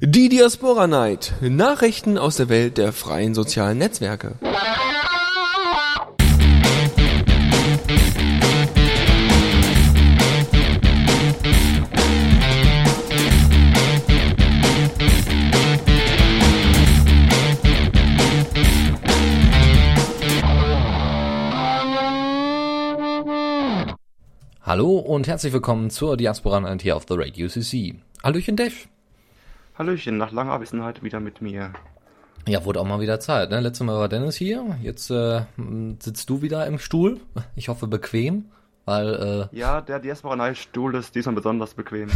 Die Diaspora Night. Nachrichten aus der Welt der freien sozialen Netzwerke. Hallo und herzlich willkommen zur Diaspora Night hier auf The Radio CC. Hallöchen Dave. Hallöchen, nach langer Abwesenheit wieder mit mir. Ja, wurde auch mal wieder Zeit. Ne? Letztes Mal war Dennis hier, jetzt äh, sitzt du wieder im Stuhl. Ich hoffe bequem, weil... Äh, ja, der Diaspora-Stuhl ist diesmal besonders bequem.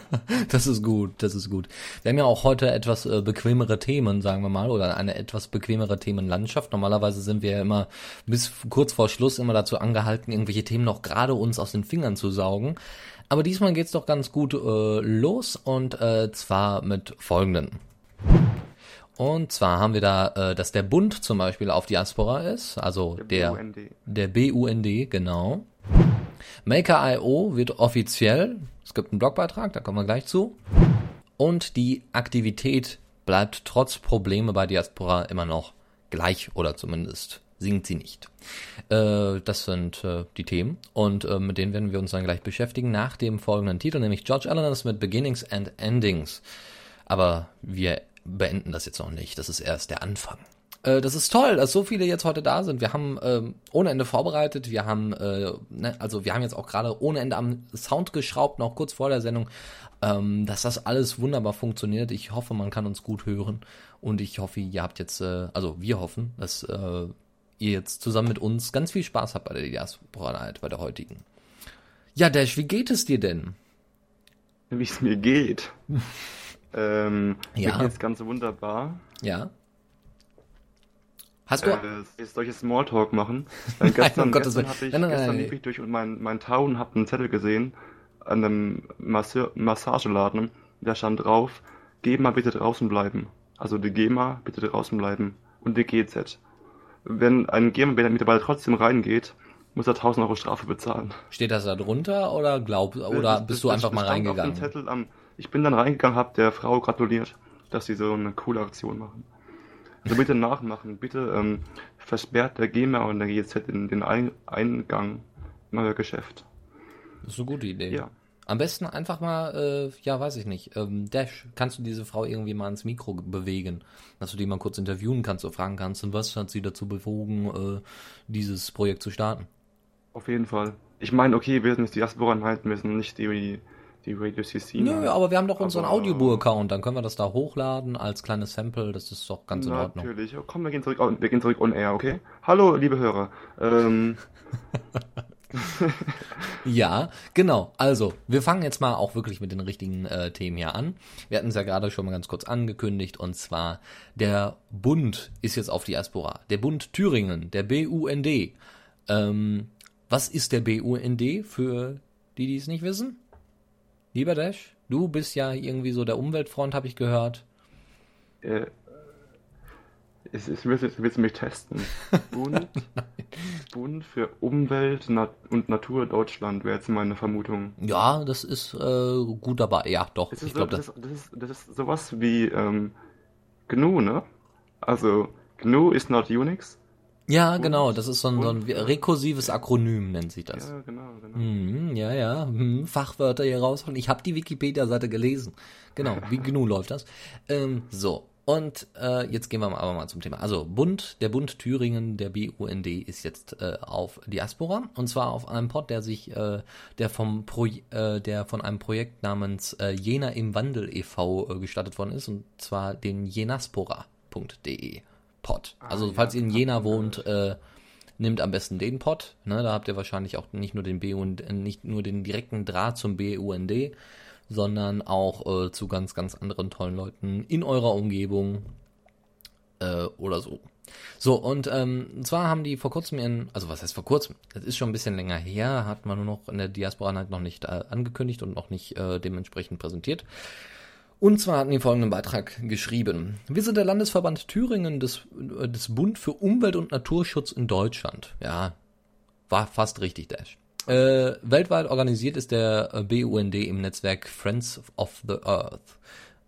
das ist gut, das ist gut. Wir haben ja auch heute etwas äh, bequemere Themen, sagen wir mal, oder eine etwas bequemere Themenlandschaft. Normalerweise sind wir ja immer bis kurz vor Schluss immer dazu angehalten, irgendwelche Themen noch gerade uns aus den Fingern zu saugen. Aber diesmal geht's doch ganz gut äh, los und äh, zwar mit folgenden. Und zwar haben wir da, äh, dass der Bund zum Beispiel auf Diaspora ist, also der, der BUND, der BUND genau. Maker.io wird offiziell, es gibt einen Blogbeitrag, da kommen wir gleich zu. Und die Aktivität bleibt trotz Probleme bei Diaspora immer noch gleich oder zumindest singt sie nicht. Äh, das sind äh, die Themen und äh, mit denen werden wir uns dann gleich beschäftigen nach dem folgenden Titel, nämlich George Allen's mit Beginnings and Endings. Aber wir beenden das jetzt noch nicht, das ist erst der Anfang. Äh, das ist toll, dass so viele jetzt heute da sind. Wir haben ähm, ohne Ende vorbereitet. Wir haben, äh, ne, also wir haben jetzt auch gerade ohne Ende am Sound geschraubt, noch kurz vor der Sendung, ähm, dass das alles wunderbar funktioniert. Ich hoffe, man kann uns gut hören und ich hoffe, ihr habt jetzt, äh, also wir hoffen, dass äh, ihr jetzt zusammen mit uns ganz viel Spaß habt bei der Diaspora Night, bei der heutigen. Ja, Dash, wie geht es dir denn? Wie es mir geht? ähm, ja. Mir geht's ganz wunderbar. Ja. Hast du... Äh, soll ich Smalltalk machen? Äh, gestern, nein, gestern, hatte ich, nein, nein, gestern lief ich durch mein, mein Town, hab einen Zettel gesehen an einem Masse Massageladen. Da stand drauf, GEMA bitte draußen bleiben. Also die GEMA bitte draußen bleiben. Und die GZ wenn ein GmbH-Mitarbeiter trotzdem reingeht, muss er 1000 Euro Strafe bezahlen. Steht das da drunter oder glaub, oder das, bist das, du einfach mal reingegangen? Am, ich bin dann reingegangen, habe der Frau gratuliert, dass sie so eine coole Aktion machen. Also bitte nachmachen, bitte ähm, versperrt der GEMA und der GZ in den Eingang in euer Geschäft. Das ist eine gute Idee. Ja. Am besten einfach mal, äh, ja, weiß ich nicht, ähm, Dash, kannst du diese Frau irgendwie mal ins Mikro bewegen, dass du die mal kurz interviewen kannst oder fragen kannst, und was hat sie dazu bewogen, äh, dieses Projekt zu starten? Auf jeden Fall. Ich meine, okay, wir sind jetzt die Diaspora halten, wir sind nicht die, die Radio CC. Nö, aber wir haben doch unseren Audiobook-Account, dann können wir das da hochladen als kleines Sample, das ist doch ganz in Ordnung. Natürlich, komm, wir gehen zurück, wir gehen zurück on air, okay? Hallo, liebe Hörer. Ähm, ja, genau. Also, wir fangen jetzt mal auch wirklich mit den richtigen äh, Themen hier an. Wir hatten es ja gerade schon mal ganz kurz angekündigt und zwar der Bund ist jetzt auf Diaspora. Der Bund Thüringen, der BUND. Ähm, was ist der BUND für die, die es nicht wissen? Lieber Dash, du bist ja irgendwie so der Umweltfront, habe ich gehört. Äh, ich, ich will jetzt, willst mich testen. Bund, Bund für Umwelt Nat und Natur Deutschland wäre jetzt meine Vermutung. Ja, das ist äh, gut dabei. Ja, doch. ich so, glaub, das, das, ist, das ist sowas wie ähm, GNU, ne? Also GNU ist not Unix. Ja, und, genau, das ist so ein, so ein rekursives Akronym, nennt sich das. Ja, genau, genau. Mhm, ja, ja, hm, Fachwörter hier rausholen. Ich habe die Wikipedia-Seite gelesen. Genau, wie GNU läuft das. Ähm, so, und äh, jetzt gehen wir aber mal zum Thema. Also Bund, der Bund Thüringen, der BUND ist jetzt äh, auf Diaspora und zwar auf einem Pod, der sich, äh, der vom Pro, äh, der von einem Projekt namens äh, Jena im Wandel e.V. Äh, gestartet worden ist und zwar den jenaspora.de Pod. Ah, also falls ihr in Jena wohnt, äh, nimmt am besten den Pod. Ne, da habt ihr wahrscheinlich auch nicht nur den BUND, nicht nur den direkten Draht zum BUND, sondern auch äh, zu ganz, ganz anderen tollen Leuten in eurer Umgebung äh, oder so. So, und ähm, zwar haben die vor kurzem in, also was heißt vor kurzem? Das ist schon ein bisschen länger her, hat man nur noch in der Diaspora halt noch nicht äh, angekündigt und noch nicht äh, dementsprechend präsentiert. Und zwar hatten die folgenden Beitrag geschrieben. Wir sind der Landesverband Thüringen des, äh, des Bund für Umwelt und Naturschutz in Deutschland. Ja, war fast richtig, Dash. Äh, weltweit organisiert ist der äh, BUND im Netzwerk Friends of the Earth.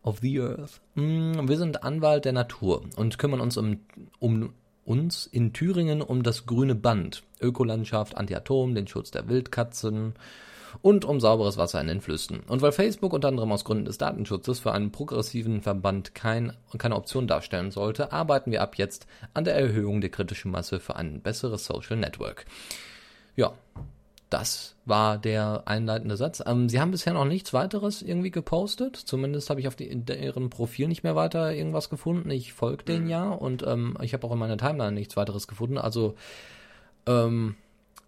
of the Earth. Mm, wir sind Anwalt der Natur und kümmern uns um, um uns in Thüringen um das grüne Band, Ökolandschaft, Anti-Atom, den Schutz der Wildkatzen und um sauberes Wasser in den Flüssen. Und weil Facebook unter anderem aus Gründen des Datenschutzes für einen progressiven Verband kein, keine Option darstellen sollte, arbeiten wir ab jetzt an der Erhöhung der kritischen Masse für ein besseres Social Network. Ja, das war der einleitende Satz. Ähm, sie haben bisher noch nichts weiteres irgendwie gepostet. Zumindest habe ich auf die, deren Profil nicht mehr weiter irgendwas gefunden. Ich folge denen mhm. ja und ähm, ich habe auch in meiner Timeline nichts weiteres gefunden. Also ähm,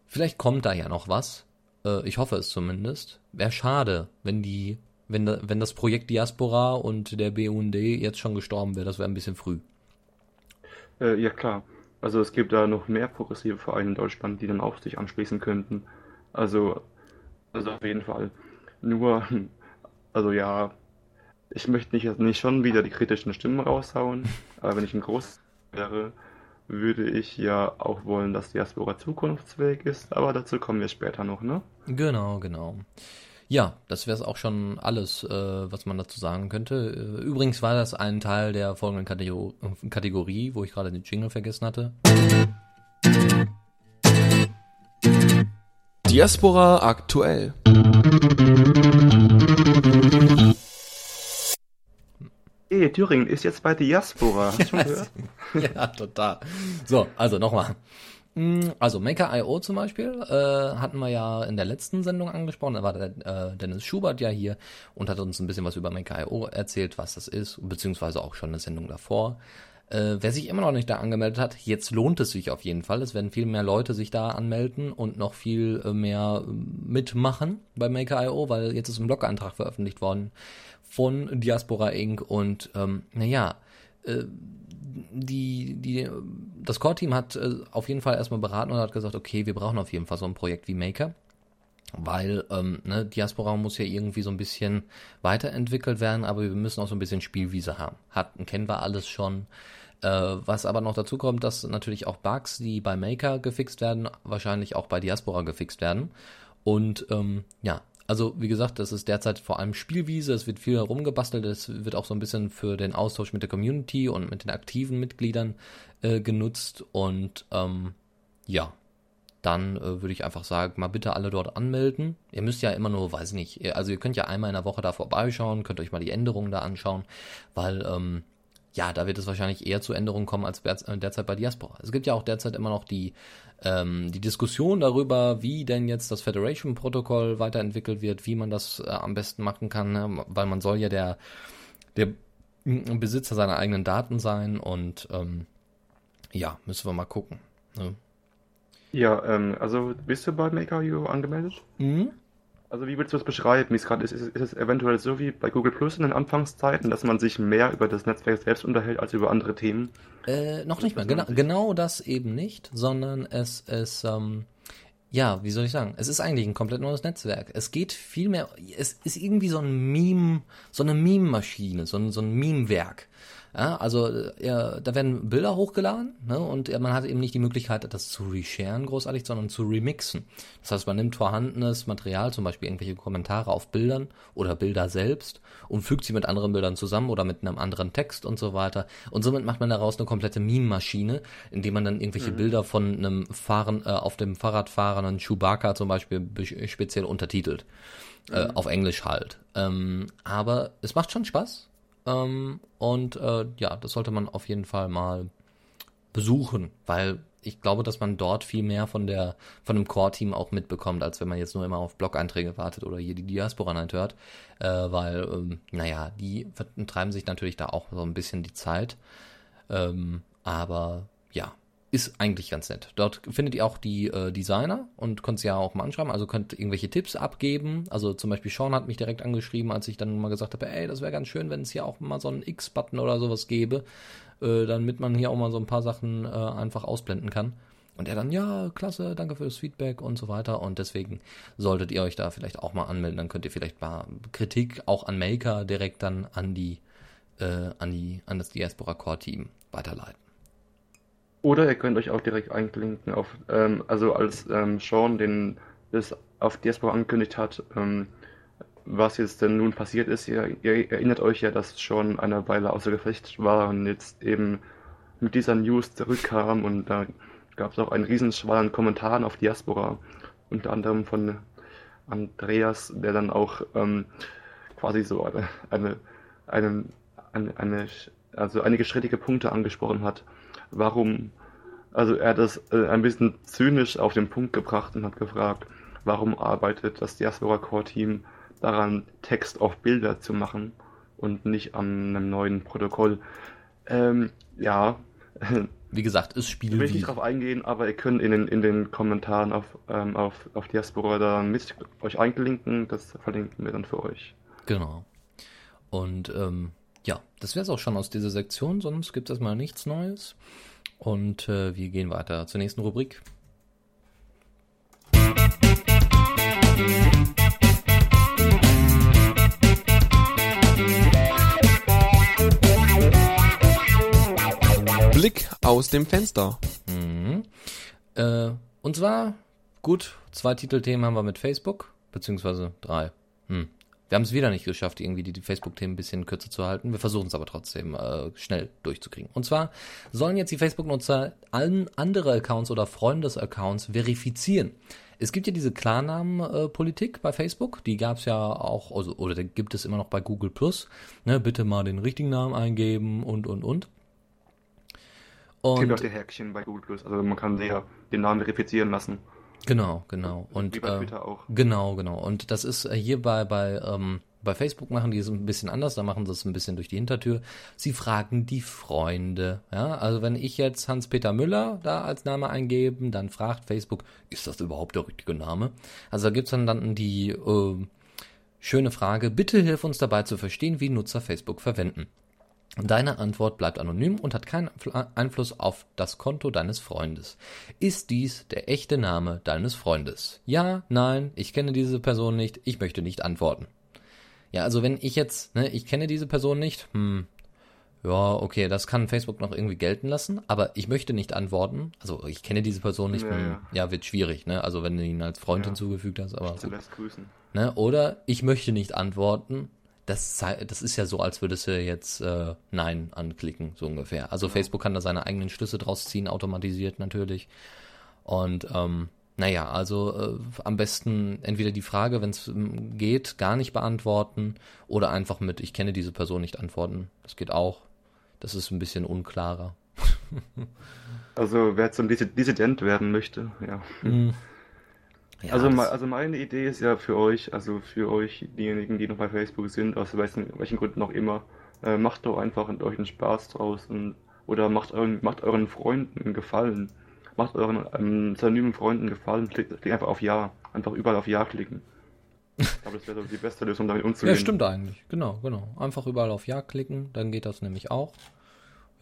vielleicht kommt da ja noch was. Äh, ich hoffe es zumindest. Wäre schade, wenn die, wenn, da, wenn das Projekt Diaspora und der BUND jetzt schon gestorben wäre. Das wäre ein bisschen früh. Äh, ja klar. Also es gibt da noch mehr progressive Vereine in Deutschland, die dann auch sich anschließen könnten. Also, also auf jeden Fall. Nur, also ja, ich möchte nicht, nicht schon wieder die kritischen Stimmen raushauen, aber wenn ich ein Groß wäre, würde ich ja auch wollen, dass Diaspora zukunftsfähig ist, aber dazu kommen wir später noch, ne? Genau, genau. Ja, das wäre es auch schon alles, äh, was man dazu sagen könnte. Äh, übrigens war das ein Teil der folgenden Kategor Kategorie, wo ich gerade den Jingle vergessen hatte. Diaspora aktuell. Hey, Thüringen ist jetzt bei Diaspora. Hast du schon gehört? ja, total. So, also nochmal. Hm, also Maker.io zum Beispiel äh, hatten wir ja in der letzten Sendung angesprochen. Da war der äh, Dennis Schubert ja hier und hat uns ein bisschen was über Maker.io erzählt, was das ist, beziehungsweise auch schon eine Sendung davor. Äh, wer sich immer noch nicht da angemeldet hat, jetzt lohnt es sich auf jeden Fall. Es werden viel mehr Leute sich da anmelden und noch viel äh, mehr äh, mitmachen bei Maker.io, weil jetzt ist ein Blog-Eintrag veröffentlicht worden von Diaspora Inc. Und ähm, naja, äh, die, die, das Core-Team hat äh, auf jeden Fall erstmal beraten und hat gesagt, okay, wir brauchen auf jeden Fall so ein Projekt wie Maker weil ähm, ne, Diaspora muss ja irgendwie so ein bisschen weiterentwickelt werden, aber wir müssen auch so ein bisschen Spielwiese haben. Hatten kennen wir alles schon. Äh, was aber noch dazu kommt, dass natürlich auch Bugs, die bei Maker gefixt werden, wahrscheinlich auch bei Diaspora gefixt werden. Und ähm, ja, also wie gesagt, das ist derzeit vor allem Spielwiese, es wird viel herumgebastelt, es wird auch so ein bisschen für den Austausch mit der Community und mit den aktiven Mitgliedern äh, genutzt und ähm, ja, dann äh, würde ich einfach sagen, mal bitte alle dort anmelden. Ihr müsst ja immer nur, weiß nicht, also ihr könnt ja einmal in der Woche da vorbeischauen, könnt euch mal die Änderungen da anschauen, weil ähm, ja, da wird es wahrscheinlich eher zu Änderungen kommen als äh, derzeit bei Diaspora. Es gibt ja auch derzeit immer noch die, ähm, die Diskussion darüber, wie denn jetzt das Federation-Protokoll weiterentwickelt wird, wie man das äh, am besten machen kann, ne? weil man soll ja der, der Besitzer seiner eigenen Daten sein und ähm, ja, müssen wir mal gucken. Ne? Ja, ähm, also bist du bei Maker.io angemeldet? Mhm. Also wie würdest du das beschreiben? Ist, ist, ist es eventuell so wie bei Google Plus in den Anfangszeiten, dass man sich mehr über das Netzwerk selbst unterhält als über andere Themen? Äh, noch nicht mal. Genau, genau das eben nicht, sondern es ist, ähm, ja, wie soll ich sagen? Es ist eigentlich ein komplett neues Netzwerk. Es geht viel mehr, es ist irgendwie so ein Meme, so eine Meme-Maschine, so ein, so ein Meme-Werk. Ja, also ja, da werden Bilder hochgeladen ne, und ja, man hat eben nicht die Möglichkeit, das zu resharen großartig, sondern zu remixen. Das heißt, man nimmt vorhandenes Material, zum Beispiel irgendwelche Kommentare auf Bildern oder Bilder selbst und fügt sie mit anderen Bildern zusammen oder mit einem anderen Text und so weiter. Und somit macht man daraus eine komplette Meme-Maschine, indem man dann irgendwelche mhm. Bilder von einem Fahren, äh, auf dem Fahrrad fahrenden Chewbacca zum Beispiel speziell untertitelt. Äh, mhm. auf Englisch halt. Ähm, aber es macht schon Spaß ähm, und äh, ja, das sollte man auf jeden Fall mal besuchen, weil ich glaube, dass man dort viel mehr von der von dem Core-Team auch mitbekommt, als wenn man jetzt nur immer auf Blog-Einträge wartet oder hier die Diaspora Night hört, äh, weil ähm, naja, die treiben sich natürlich da auch so ein bisschen die Zeit, ähm, aber ja, ist eigentlich ganz nett. Dort findet ihr auch die äh, Designer und könnt sie ja auch mal anschreiben. Also könnt irgendwelche Tipps abgeben. Also zum Beispiel Sean hat mich direkt angeschrieben, als ich dann mal gesagt habe, ey, das wäre ganz schön, wenn es hier auch mal so einen X-Button oder sowas gäbe, äh, damit man hier auch mal so ein paar Sachen äh, einfach ausblenden kann. Und er dann, ja, klasse, danke für das Feedback und so weiter. Und deswegen solltet ihr euch da vielleicht auch mal anmelden. Dann könnt ihr vielleicht mal Kritik auch an Maker direkt dann an die, äh, an die, an das Diaspora Core Team weiterleiten. Oder ihr könnt euch auch direkt einklinken auf, ähm, also als ähm, Sean den das auf Diaspora angekündigt hat, ähm, was jetzt denn nun passiert ist. Ihr, ihr erinnert euch ja, dass schon eine Weile außer Gefecht war und jetzt eben mit dieser News zurückkam und da gab es auch einen Riesenschwall an Kommentaren auf Diaspora, unter anderem von Andreas, der dann auch ähm, quasi so eine, eine, eine, eine, also einige strittige Punkte angesprochen hat. Warum, also er hat das äh, ein bisschen zynisch auf den Punkt gebracht und hat gefragt, warum arbeitet das Diaspora Core Team daran, Text auf Bilder zu machen und nicht an einem neuen Protokoll. Ähm, ja. Wie gesagt, ist Spiel. Ich will nicht drauf eingehen, aber ihr könnt in den, in den Kommentaren auf, ähm, auf, auf Diaspora da mit euch eingelinken. Das verlinken wir dann für euch. Genau. Und ähm, ja, das wäre es auch schon aus dieser Sektion, sonst gibt es erstmal nichts Neues. Und äh, wir gehen weiter zur nächsten Rubrik. Blick aus dem Fenster. Mhm. Äh, und zwar, gut, zwei Titelthemen haben wir mit Facebook, beziehungsweise drei. Hm. Wir haben es wieder nicht geschafft, irgendwie die, die Facebook-Themen ein bisschen kürzer zu halten. Wir versuchen es aber trotzdem äh, schnell durchzukriegen. Und zwar sollen jetzt die Facebook-Nutzer allen andere Accounts oder Freundes-Accounts verifizieren. Es gibt ja diese Klarnamen-Politik bei Facebook, die gab es ja auch, also, oder gibt es immer noch bei Google Plus. Ne, bitte mal den richtigen Namen eingeben und und und. Und es gibt auch die Häkchen bei Google Plus, also man kann ja den Namen verifizieren lassen. Genau, genau. Und, Wie bei Twitter äh, auch. Genau, genau. Und das ist äh, hier bei, bei, ähm, bei Facebook machen die es ein bisschen anders, da machen sie es ein bisschen durch die Hintertür. Sie fragen die Freunde. Ja, also wenn ich jetzt Hans-Peter Müller da als Name eingebe, dann fragt Facebook, ist das überhaupt der richtige Name? Also da gibt's dann, dann die äh, schöne Frage, bitte hilf uns dabei zu verstehen, wie Nutzer Facebook verwenden. Deine Antwort bleibt anonym und hat keinen Einfluss auf das Konto deines Freundes. Ist dies der echte Name deines Freundes? Ja, nein, ich kenne diese Person nicht, ich möchte nicht antworten. Ja, also wenn ich jetzt, ne, ich kenne diese Person nicht, hm, ja, okay, das kann Facebook noch irgendwie gelten lassen, aber ich möchte nicht antworten. Also ich kenne diese Person nicht, ja, hm, ja. ja wird schwierig, ne? Also wenn du ihn als Freund ja. hinzugefügt hast, aber. So. grüßen. Ne? Oder ich möchte nicht antworten, das, das ist ja so, als würdest du jetzt äh, Nein anklicken, so ungefähr. Also ja. Facebook kann da seine eigenen Schlüsse draus ziehen, automatisiert natürlich. Und ähm, naja, also äh, am besten entweder die Frage, wenn es ähm, geht, gar nicht beantworten oder einfach mit Ich kenne diese Person nicht antworten. Das geht auch. Das ist ein bisschen unklarer. also wer zum Dissident werden möchte, ja. Mhm. Ja, also, also meine Idee ist ja für euch, also für euch, diejenigen, die noch bei Facebook sind, aus welchen, welchen Gründen auch immer, äh, macht doch einfach euch einen Spaß draus und, oder macht euren, macht euren Freunden einen Gefallen. Macht euren ähm, synonymen Freunden Gefallen, klickt, klickt einfach auf Ja. Einfach überall auf Ja klicken. Aber das wäre so die beste Lösung, damit umzugehen. Ja, stimmt eigentlich. Genau, genau. Einfach überall auf Ja klicken, dann geht das nämlich auch.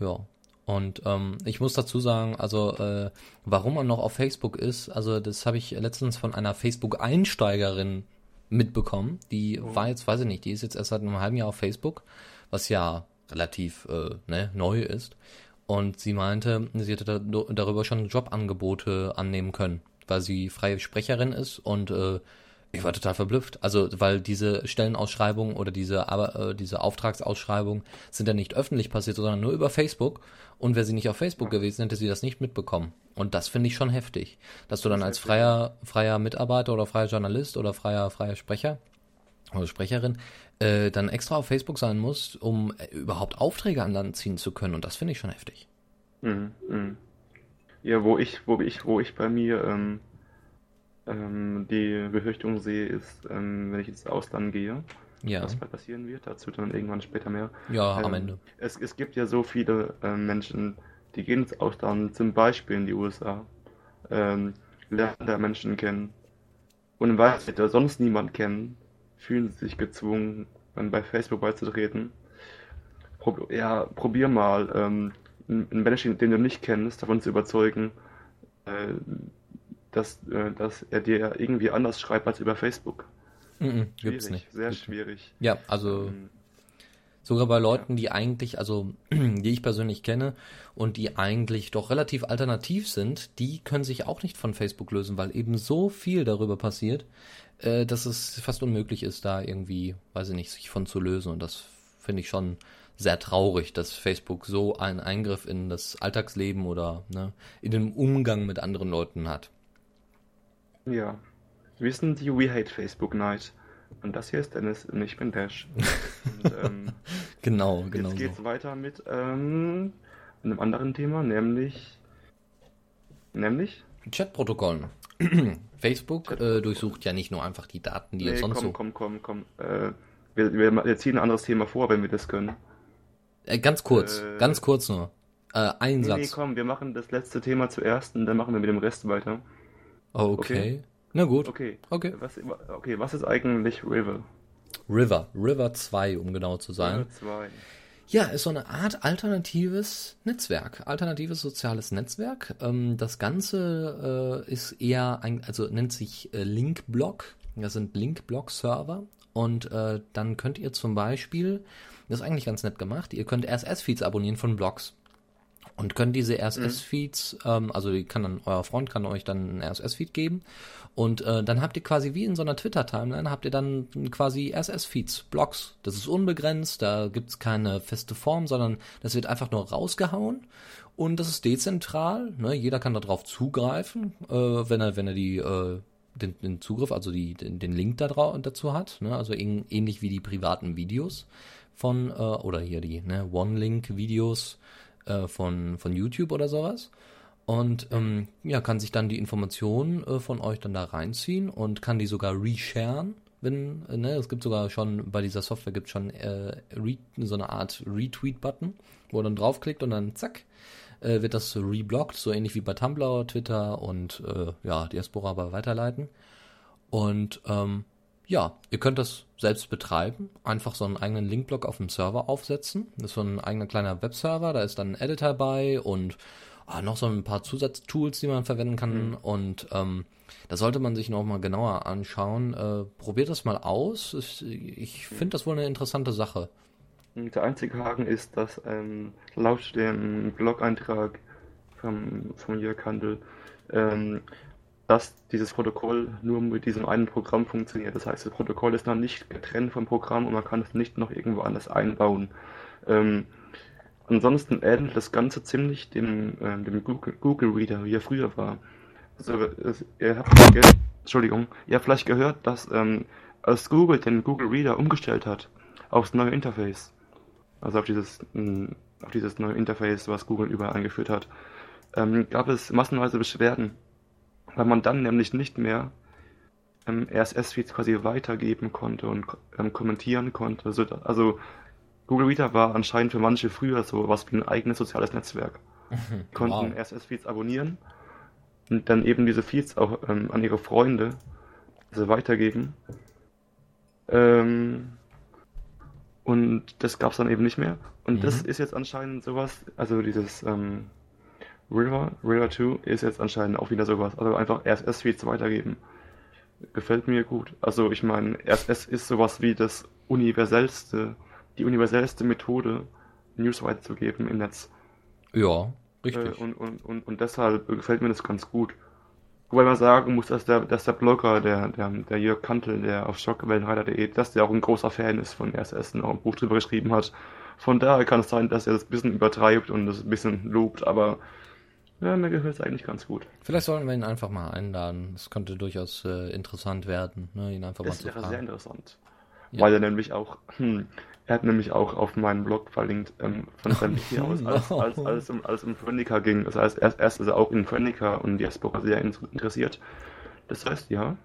Ja. Und ähm, ich muss dazu sagen, also äh, warum man noch auf Facebook ist, also das habe ich letztens von einer Facebook-Einsteigerin mitbekommen. Die oh. war jetzt, weiß ich nicht, die ist jetzt erst seit einem halben Jahr auf Facebook, was ja relativ äh, ne, neu ist. Und sie meinte, sie hätte da, darüber schon Jobangebote annehmen können, weil sie freie Sprecherin ist und äh, ich war total verblüfft. Also, weil diese Stellenausschreibungen oder diese, aber, äh, diese Auftragsausschreibungen sind ja nicht öffentlich passiert, sondern nur über Facebook. Und wäre sie nicht auf Facebook gewesen, hätte sie das nicht mitbekommen. Und das finde ich schon heftig. Dass du dann als freier, freier Mitarbeiter oder freier Journalist oder freier, freier Sprecher oder Sprecherin äh, dann extra auf Facebook sein musst, um äh, überhaupt Aufträge an Land ziehen zu können. Und das finde ich schon heftig. Mhm, mh. Ja, wo ich, wo ich, wo ich bei mir ähm, ähm, die Befürchtung sehe, ist, ähm, wenn ich ins Ausland gehe, ja. was passieren wird, dazu dann irgendwann später mehr. Ja, ähm, am Ende. Es, es gibt ja so viele äh, Menschen, die gehen ins Ausland, zum Beispiel in die USA, ähm, lernen da Menschen kennen und weil sie da sonst niemand kennen, fühlen sie sich gezwungen, dann bei Facebook beizutreten. Prob ja, probier mal, ähm, einen Menschen, den du nicht kennst, davon zu überzeugen, äh, dass, äh, dass er dir irgendwie anders schreibt als über Facebook. Mm -mm, gibt's nicht. Sehr schwierig. Ja, also ähm, Sogar bei Leuten, die eigentlich, also die ich persönlich kenne und die eigentlich doch relativ alternativ sind, die können sich auch nicht von Facebook lösen, weil eben so viel darüber passiert, äh, dass es fast unmöglich ist, da irgendwie, weiß ich nicht, sich von zu lösen. Und das finde ich schon sehr traurig, dass Facebook so einen Eingriff in das Alltagsleben oder ne, in den Umgang mit anderen Leuten hat. Ja. Wir sind die We Hate Facebook Night. Und das hier ist Dennis und ich bin Dash. Und, ähm, genau, genau. Jetzt geht's so. weiter mit ähm, einem anderen Thema, nämlich. Nämlich? Chatprotokollen. Facebook äh, durchsucht ja nicht nur einfach die Daten, die nee, sonst komm, so. Komm, komm, komm, komm. Äh, wir, wir, wir, ziehen ein anderes Thema vor, wenn wir das können. Äh, ganz kurz, äh, ganz kurz nur. Äh, ein nee, Satz. Nee, komm, wir machen das letzte Thema zuerst und dann machen wir mit dem Rest weiter. Okay. okay. Na gut. Okay. Okay. Was, okay, was ist eigentlich River? River. River 2, um genau zu sein. River 2. Ja, ist so eine Art alternatives Netzwerk, alternatives soziales Netzwerk. Ähm, das Ganze äh, ist eher ein, also nennt sich äh, Linkblock. Das sind Linkblock-Server. Und äh, dann könnt ihr zum Beispiel, das ist eigentlich ganz nett gemacht, ihr könnt RSS-Feeds abonnieren von Blogs und könnt diese RSS-Feeds, mhm. ähm, also die kann dann, euer Freund kann euch dann einen RSS-Feed geben und äh, dann habt ihr quasi wie in so einer Twitter-Timeline, habt ihr dann quasi RSS-Feeds, Blogs. Das ist unbegrenzt, da gibt's keine feste Form, sondern das wird einfach nur rausgehauen und das ist dezentral. Ne? Jeder kann darauf zugreifen, äh, wenn er, wenn er die äh, den, den Zugriff, also die, den, den Link da drauf, dazu hat. Ne? Also ähnlich wie die privaten Videos von, äh, oder hier die ne, One-Link-Videos äh, von, von YouTube oder sowas. Und ähm, ja, kann sich dann die Informationen äh, von euch dann da reinziehen und kann die sogar resharen. Wenn, äh, ne, es gibt sogar schon, bei dieser Software gibt es schon äh, so eine Art Retweet-Button, wo er dann draufklickt und dann zack, äh, wird das reblockt, so ähnlich wie bei Tumblr, Twitter und ja, Diaspora bei Weiterleiten. Und ähm, ja, ihr könnt das selbst betreiben, einfach so einen eigenen Linkblock auf dem Server aufsetzen. Das ist so ein eigener kleiner Webserver, da ist dann ein Editor bei und ah, noch so ein paar Zusatztools, die man verwenden kann. Mhm. Und ähm, das sollte man sich noch mal genauer anschauen. Äh, probiert das mal aus. Ich, ich finde das wohl eine interessante Sache. Der einzige Haken ist, dass ähm, laut dem Blog-Eintrag vom, vom Jörg Handel ähm, dass dieses Protokoll nur mit diesem einen Programm funktioniert. Das heißt, das Protokoll ist noch nicht getrennt vom Programm und man kann es nicht noch irgendwo anders einbauen. Ähm, ansonsten ähnelt das Ganze ziemlich dem, äh, dem Google, Google, Reader, wie er früher war. Also, ihr habt Entschuldigung, ihr habt vielleicht gehört, dass ähm, als Google den Google Reader umgestellt hat aufs neue Interface, also auf dieses, mh, hm, auf dieses neue Interface, was Google überall eingeführt hat, ähm, gab es massenweise Beschwerden weil man dann nämlich nicht mehr ähm, RSS-Feeds quasi weitergeben konnte und ähm, kommentieren konnte. Also, also, Google Reader war anscheinend für manche früher so was wie ein eigenes soziales Netzwerk. Die konnten wow. RSS-Feeds abonnieren und dann eben diese Feeds auch ähm, an ihre Freunde also weitergeben. Ähm, und das gab es dann eben nicht mehr. Und mhm. das ist jetzt anscheinend sowas, also dieses ähm, River, River 2 ist jetzt anscheinend auch wieder sowas. Also einfach RSS-Feeds weitergeben. Gefällt mir gut. Also ich meine, RSS ist sowas wie das universellste, die universellste Methode, News weiterzugeben im Netz. Ja, richtig. Äh, und, und, und, und deshalb gefällt mir das ganz gut. Wobei man sagen muss, dass der, dass der Blogger, der, der, der Jörg Kantel, der auf schockwellenreiter.de, dass der auch ein großer Fan ist von RSS und auch ein Buch drüber geschrieben hat. Von daher kann es sein, dass er das ein bisschen übertreibt und das ein bisschen lobt, aber ja, mir gefällt es eigentlich ganz gut. Vielleicht sollten wir ihn einfach mal einladen. Es könnte durchaus äh, interessant werden, ne? ihn einfach das mal zu fragen. Das wäre sehr interessant. Ja. Weil er nämlich auch, hm, er hat nämlich auch auf meinen Blog verlinkt, ähm, von seinem hier aus, als, als, als, um, als um ging. Das heißt, erst, erst ist er auch in Phoenica und Diaspora sehr interessiert. Das heißt, ja,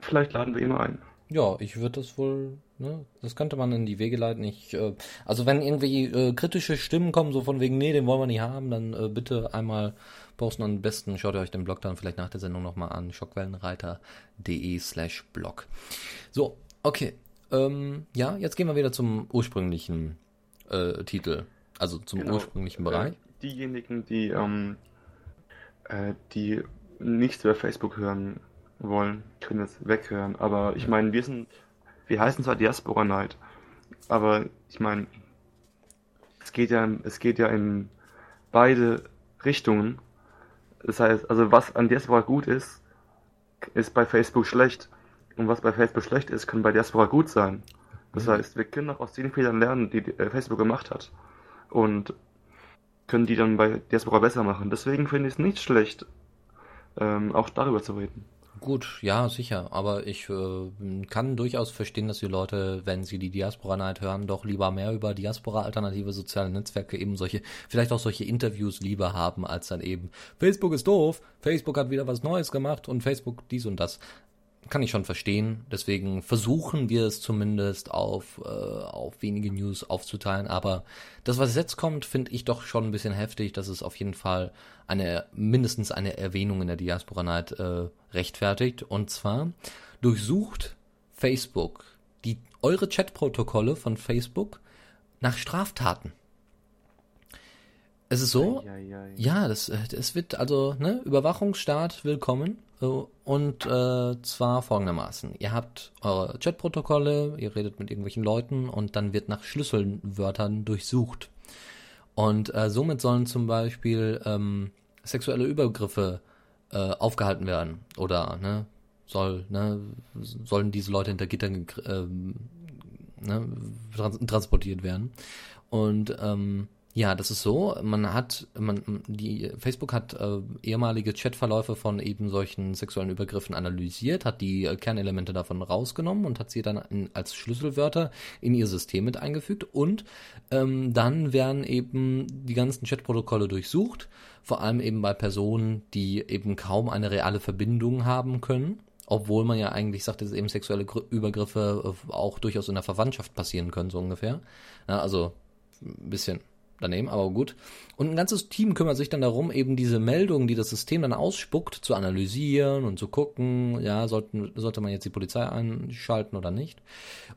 vielleicht laden wir ihn mal ein. Ja, ich würde das wohl, ne, das könnte man in die Wege leiten. Ich, äh, also wenn irgendwie äh, kritische Stimmen kommen, so von wegen, nee, den wollen wir nicht haben, dann äh, bitte einmal posten. Am besten schaut ihr euch den Blog dann vielleicht nach der Sendung nochmal an, schockwellenreiter.de slash blog. So, okay. Ähm, ja, jetzt gehen wir wieder zum ursprünglichen äh, Titel, also zum genau. ursprünglichen Bereich. Äh, diejenigen, die, ähm, äh, die nichts über Facebook hören, wollen, können jetzt weghören. Aber ich meine, wir sind, wir heißen zwar Diaspora Night, Aber ich meine, es geht ja, es geht ja in beide Richtungen. Das heißt, also was an Diaspora gut ist, ist bei Facebook schlecht. Und was bei Facebook schlecht ist, kann bei Diaspora gut sein. Das mhm. heißt, wir können auch aus den Fehlern lernen, die äh, Facebook gemacht hat. Und können die dann bei Diaspora besser machen. Deswegen finde ich es nicht schlecht, ähm, auch darüber zu reden. Gut, ja, sicher. Aber ich äh, kann durchaus verstehen, dass die Leute, wenn sie die Diaspora Night hören, doch lieber mehr über Diaspora alternative soziale Netzwerke eben solche, vielleicht auch solche Interviews lieber haben, als dann eben Facebook ist doof, Facebook hat wieder was Neues gemacht und Facebook dies und das kann ich schon verstehen. Deswegen versuchen wir es zumindest auf, äh, auf wenige News aufzuteilen. Aber das, was jetzt kommt, finde ich doch schon ein bisschen heftig. dass es auf jeden Fall eine, mindestens eine Erwähnung in der Diaspora Night äh, rechtfertigt. Und zwar durchsucht Facebook die, eure Chatprotokolle von Facebook nach Straftaten. Es ist so, ja, ja, ja. ja das, es wird also, ne, Überwachungsstaat willkommen. Und äh, zwar folgendermaßen. Ihr habt eure Chatprotokolle, ihr redet mit irgendwelchen Leuten und dann wird nach Schlüsselwörtern durchsucht. Und äh, somit sollen zum Beispiel ähm, sexuelle Übergriffe äh, aufgehalten werden. Oder ne, soll, ne, sollen diese Leute hinter Gittern äh, ne, trans transportiert werden. Und ähm, ja, das ist so. Man hat, man, die Facebook hat äh, ehemalige Chatverläufe von eben solchen sexuellen Übergriffen analysiert, hat die äh, Kernelemente davon rausgenommen und hat sie dann in, als Schlüsselwörter in ihr System mit eingefügt. Und ähm, dann werden eben die ganzen Chatprotokolle durchsucht, vor allem eben bei Personen, die eben kaum eine reale Verbindung haben können obwohl man ja eigentlich sagt, dass eben sexuelle Übergriffe äh, auch durchaus in der Verwandtschaft passieren können, so ungefähr. Ja, also ein bisschen daneben, aber gut. Und ein ganzes Team kümmert sich dann darum, eben diese Meldungen, die das System dann ausspuckt, zu analysieren und zu gucken, ja, sollten, sollte man jetzt die Polizei einschalten oder nicht.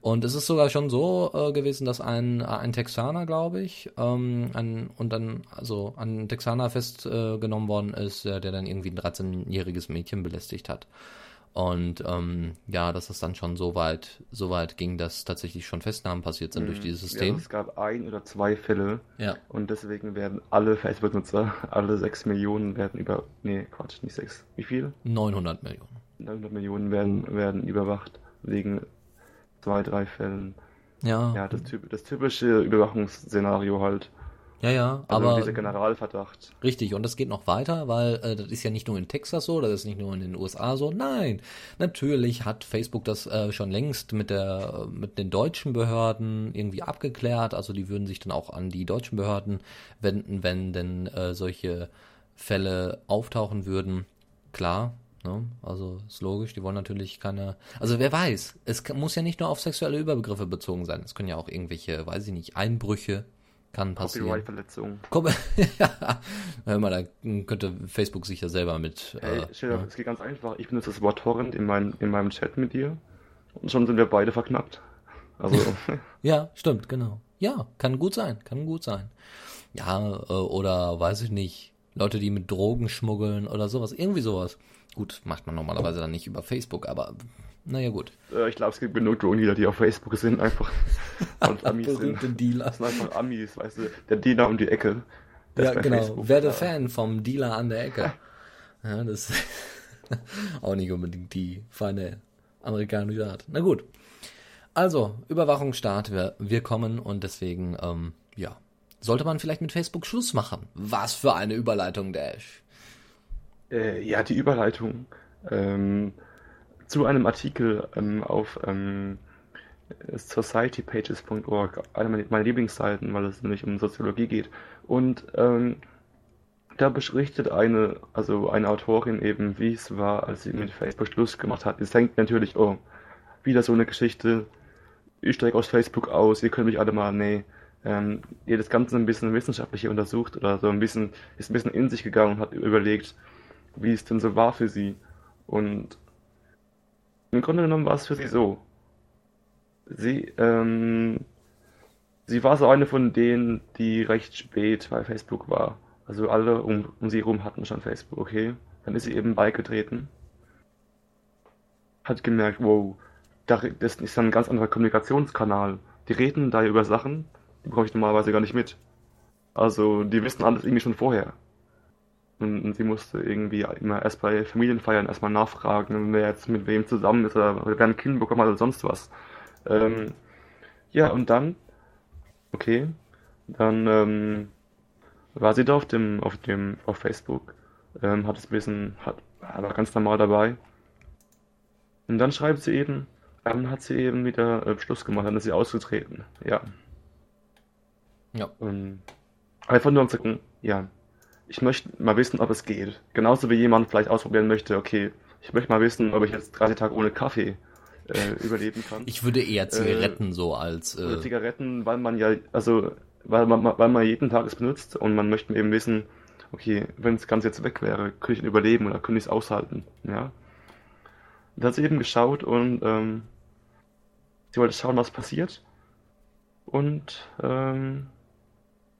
Und es ist sogar schon so äh, gewesen, dass ein, ein Texaner, glaube ich, ähm, ein, und dann, also ein Texaner festgenommen äh, worden ist, der dann irgendwie ein 13-jähriges Mädchen belästigt hat. Und ähm, ja, dass es dann schon so weit, so weit ging, dass tatsächlich schon Festnahmen passiert sind mhm. durch dieses System. Ja, es gab ein oder zwei Fälle. Ja. Und deswegen werden alle Facebook-Nutzer, alle sechs Millionen werden über, nee, Quatsch, nicht sechs. Wie viel? 900 Millionen. 900 Millionen werden, werden überwacht wegen zwei, drei Fällen. Ja. Ja, das, das typische Überwachungsszenario halt. Ja, ja, also aber. Dieser Generalverdacht. Richtig, und das geht noch weiter, weil äh, das ist ja nicht nur in Texas so, das ist nicht nur in den USA so. Nein, natürlich hat Facebook das äh, schon längst mit der mit den deutschen Behörden irgendwie abgeklärt. Also die würden sich dann auch an die deutschen Behörden wenden, wenn denn äh, solche Fälle auftauchen würden. Klar, Ne? Also ist logisch, die wollen natürlich keine. Also wer weiß, es muss ja nicht nur auf sexuelle Überbegriffe bezogen sein. Es können ja auch irgendwelche, weiß ich nicht, Einbrüche kann passieren. Copyright-Verletzung. ja, hör mal, da könnte Facebook sich ja selber mit. Hey, äh, Schilder, ja. es geht ganz einfach. Ich benutze das Wort Torrent in, mein, in meinem Chat mit dir und schon sind wir beide verknappt. Also. ja, stimmt, genau. Ja, kann gut sein, kann gut sein. Ja, äh, oder weiß ich nicht, Leute, die mit Drogen schmuggeln oder sowas, irgendwie sowas. Gut, macht man normalerweise dann nicht über Facebook, aber naja, gut. Äh, ich glaube, es gibt genug Drogendealer, die auf Facebook sind, einfach. Und Amis sind. Dealer. Das sind einfach Amis, weißt du. Der Dealer um die Ecke. Ja, genau. Facebook. Werde ja. Fan vom Dealer an der Ecke. Ja, das ist auch nicht unbedingt die feine amerikanische Art. Na gut. Also, Überwachungsstaat, wir, wir kommen und deswegen, ähm, ja. Sollte man vielleicht mit Facebook Schluss machen? Was für eine Überleitung, Dash. Äh, ja, die Überleitung. Ähm, zu einem Artikel ähm, auf ähm, societypages.org, eine meiner Lieblingsseiten, weil es nämlich um Soziologie geht. Und ähm, da berichtet eine, also eine Autorin eben, wie es war, als sie mit Facebook Schluss gemacht hat. Es denkt natürlich, oh, wieder so eine Geschichte, ich steige aus Facebook aus, ihr könnt mich alle mal, nee. Ähm, ihr das Ganze ein bisschen wissenschaftlich untersucht oder so ein bisschen, ist ein bisschen in sich gegangen und hat überlegt, wie es denn so war für sie. Und im Grunde genommen war es für sie so. Sie, ähm, sie war so eine von denen, die recht spät bei Facebook war. Also alle um, um sie herum hatten schon Facebook, okay. Dann ist sie eben beigetreten. Hat gemerkt, wow, das ist ein ganz anderer Kommunikationskanal. die reden da über Sachen, die bekomme ich normalerweise gar nicht mit. Also, die wissen alles irgendwie schon vorher. Und, und sie musste irgendwie immer erst bei Familienfeiern erstmal nachfragen, wer jetzt mit wem zusammen ist oder wer ein Kind bekommen hat oder sonst was. Ähm, ja, und dann, okay, dann ähm, war sie da auf dem, auf dem, auf Facebook, ähm, hat es ein bisschen, hat, war ganz normal dabei. Und dann schreibt sie eben, dann hat sie eben wieder äh, Schluss gemacht, dann ist sie ausgetreten. Ja. Ja. Und einfach nur um zu sagen, ja, ich möchte mal wissen, ob es geht. Genauso wie jemand vielleicht ausprobieren möchte, okay, ich möchte mal wissen, ob ich jetzt 30 Tage ohne Kaffee äh, überleben kann. Ich würde eher Zigaretten äh, so als. Äh... Zigaretten, weil man ja, also, weil man, weil man jeden Tag es benutzt und man möchte eben wissen, okay, wenn das Ganze jetzt weg wäre, könnte ich überleben oder könnte ich es aushalten, ja. Da hat sie eben geschaut und ähm, sie wollte schauen, was passiert. Und ähm,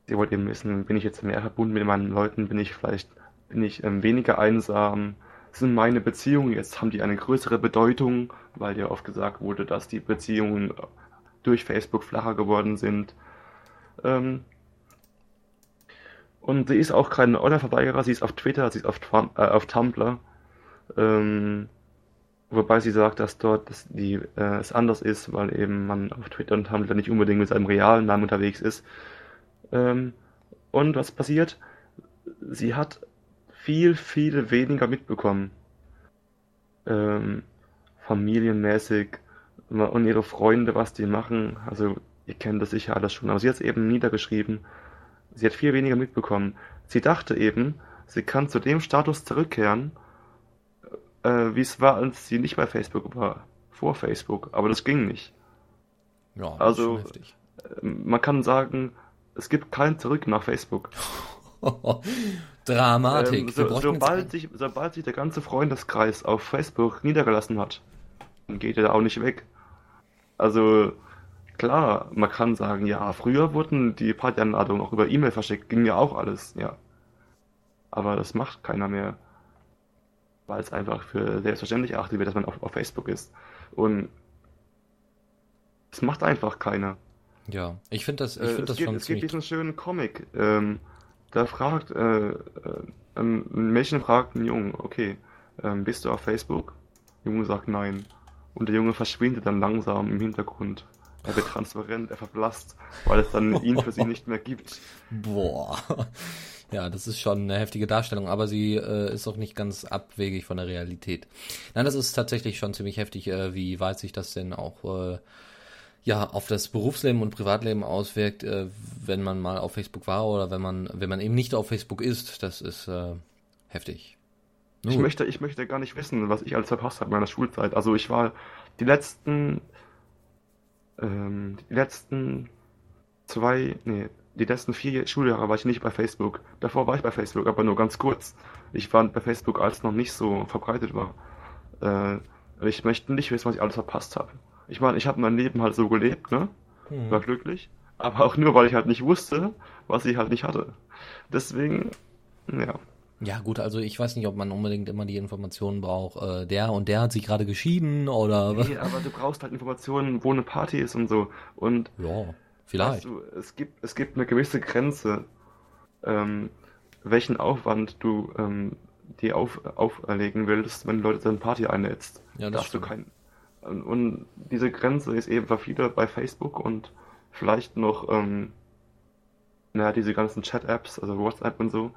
sie wollte eben wissen, bin ich jetzt mehr verbunden mit meinen Leuten, bin ich vielleicht, bin ich ähm, weniger einsam, sind meine Beziehungen jetzt, haben die eine größere Bedeutung, weil ja oft gesagt wurde, dass die Beziehungen durch Facebook flacher geworden sind. Ähm, und sie ist auch kein Online-Verweigerer, sie ist auf Twitter, sie ist auf, äh, auf Tumblr. Ähm, wobei sie sagt, dass dort dass die, äh, es anders ist, weil eben man auf Twitter und Tumblr nicht unbedingt mit seinem realen Namen unterwegs ist. Ähm, und was passiert? Sie hat viel, viel weniger mitbekommen. Ähm, familienmäßig und ihre Freunde, was die machen. Also, ihr kennt das sicher alles schon, aber sie hat es eben niedergeschrieben. Sie hat viel weniger mitbekommen. Sie dachte eben, sie kann zu dem Status zurückkehren, äh, wie es war, als sie nicht bei Facebook war, vor Facebook. Aber das ging nicht. Ja, also, äh, man kann sagen, es gibt kein Zurück nach Facebook. Dramatik. Ähm, so, sobald, sich, sobald sich der ganze Freundeskreis auf Facebook niedergelassen hat, dann geht er da auch nicht weg. Also klar, man kann sagen, ja, früher wurden die Partyanladungen auch über E-Mail verschickt, ging ja auch alles, ja. Aber das macht keiner mehr. Weil es einfach für selbstverständlich erachtet wird, dass man auf, auf Facebook ist. Und es macht einfach keiner. Ja, ich finde das, ich find äh, das gibt, schon Es gibt diesen schönen Comic, ähm, da fragt, äh, äh, ein Mädchen fragt einen Jungen, okay, ähm, bist du auf Facebook? Der Junge sagt nein. Und der Junge verschwindet dann langsam im Hintergrund. Er wird transparent, er verblasst, weil es dann ihn für sie nicht mehr gibt. Boah. Ja, das ist schon eine heftige Darstellung, aber sie äh, ist auch nicht ganz abwegig von der Realität. Nein, das ist tatsächlich schon ziemlich heftig. Äh, wie weit sich das denn auch äh, ja auf das Berufsleben und Privatleben auswirkt, äh, wenn man mal auf Facebook war oder wenn man wenn man eben nicht auf Facebook ist, das ist äh, heftig. Ich möchte ich möchte gar nicht wissen, was ich alles verpasst habe in meiner Schulzeit. Also ich war die letzten ähm, die letzten zwei nee die letzten vier Schuljahre war ich nicht bei Facebook. Davor war ich bei Facebook, aber nur ganz kurz. Ich war bei Facebook, als es noch nicht so verbreitet war. Äh, ich möchte nicht wissen, was ich alles verpasst habe. Ich meine, ich habe mein Leben halt so gelebt, ne? Mhm. War glücklich. Aber auch nur, weil ich halt nicht wusste, was ich halt nicht hatte. Deswegen, ja. Ja, gut, also ich weiß nicht, ob man unbedingt immer die Informationen braucht, äh, der und der hat sich gerade geschieden oder was. Nee, aber du brauchst halt Informationen, wo eine Party ist und so. Und ja, vielleicht. Weißt du, es gibt, es gibt eine gewisse Grenze, ähm, welchen Aufwand du ähm, dir auf, auferlegen willst, wenn Leute deine Party einlädst. Ja, das Darfst du kein, und diese Grenze ist eben für viele bei Facebook und vielleicht noch, ähm, naja, diese ganzen Chat-Apps, also WhatsApp und so,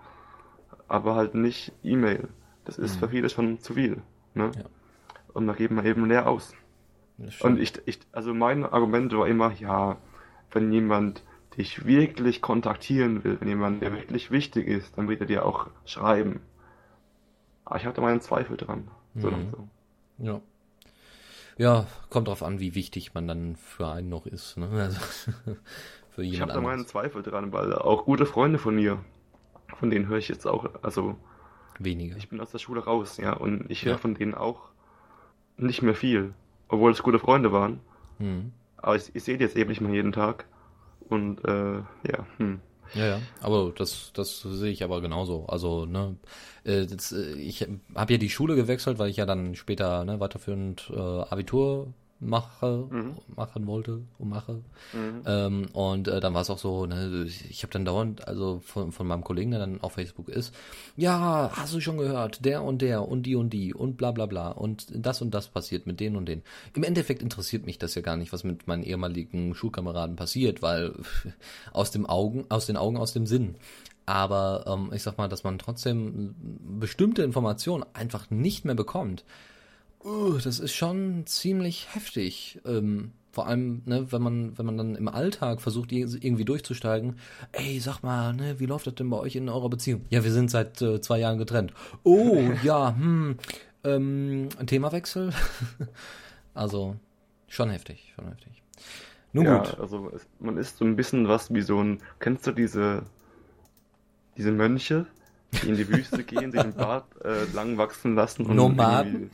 aber halt nicht E-Mail. Das ist mhm. für viele schon zu viel. Ne? Ja. Und da geben wir eben leer aus. Und ich, ich, also mein Argument war immer, ja, wenn jemand dich wirklich kontaktieren will, wenn jemand, der wirklich wichtig ist, dann wird er dir auch schreiben. Aber ich hatte meinen Zweifel dran. So mhm. so. Ja. Ja, kommt drauf an, wie wichtig man dann für einen noch ist. Ne? Also, für ich habe da meinen Zweifel dran, weil auch gute Freunde von mir, von denen höre ich jetzt auch, also weniger. Ich bin aus der Schule raus, ja, und ich höre ja. von denen auch nicht mehr viel, obwohl es gute Freunde waren. Hm. Aber ich, ich sehe die jetzt eben nicht mehr jeden Tag. Und äh, ja, hm. Ja, ja, aber das, das sehe ich aber genauso. Also, ne, äh, das, äh, ich habe ja die Schule gewechselt, weil ich ja dann später ne, weiterführend äh, Abitur mache, mhm. machen wollte und mache. Mhm. Ähm, und äh, dann war es auch so, ne, ich habe dann dauernd, also von, von meinem Kollegen, der dann auf Facebook ist, ja, hast du schon gehört, der und der und die und die und bla bla bla und das und das passiert mit denen und denen. Im Endeffekt interessiert mich das ja gar nicht, was mit meinen ehemaligen Schulkameraden passiert, weil aus dem Augen, aus den Augen, aus dem Sinn. Aber ähm, ich sag mal, dass man trotzdem bestimmte Informationen einfach nicht mehr bekommt uh, das ist schon ziemlich heftig. Ähm, vor allem, ne, wenn man, wenn man dann im Alltag versucht, irgendwie durchzusteigen, ey, sag mal, ne, wie läuft das denn bei euch in eurer Beziehung? Ja, wir sind seit äh, zwei Jahren getrennt. Oh, ja, hm, ähm, Themawechsel. also, schon heftig, schon heftig. Nun ja, gut. also man ist so ein bisschen was wie so ein, kennst du diese, diese Mönche, die in die Wüste gehen, sich den Bart äh, lang wachsen lassen. Und Nomaden?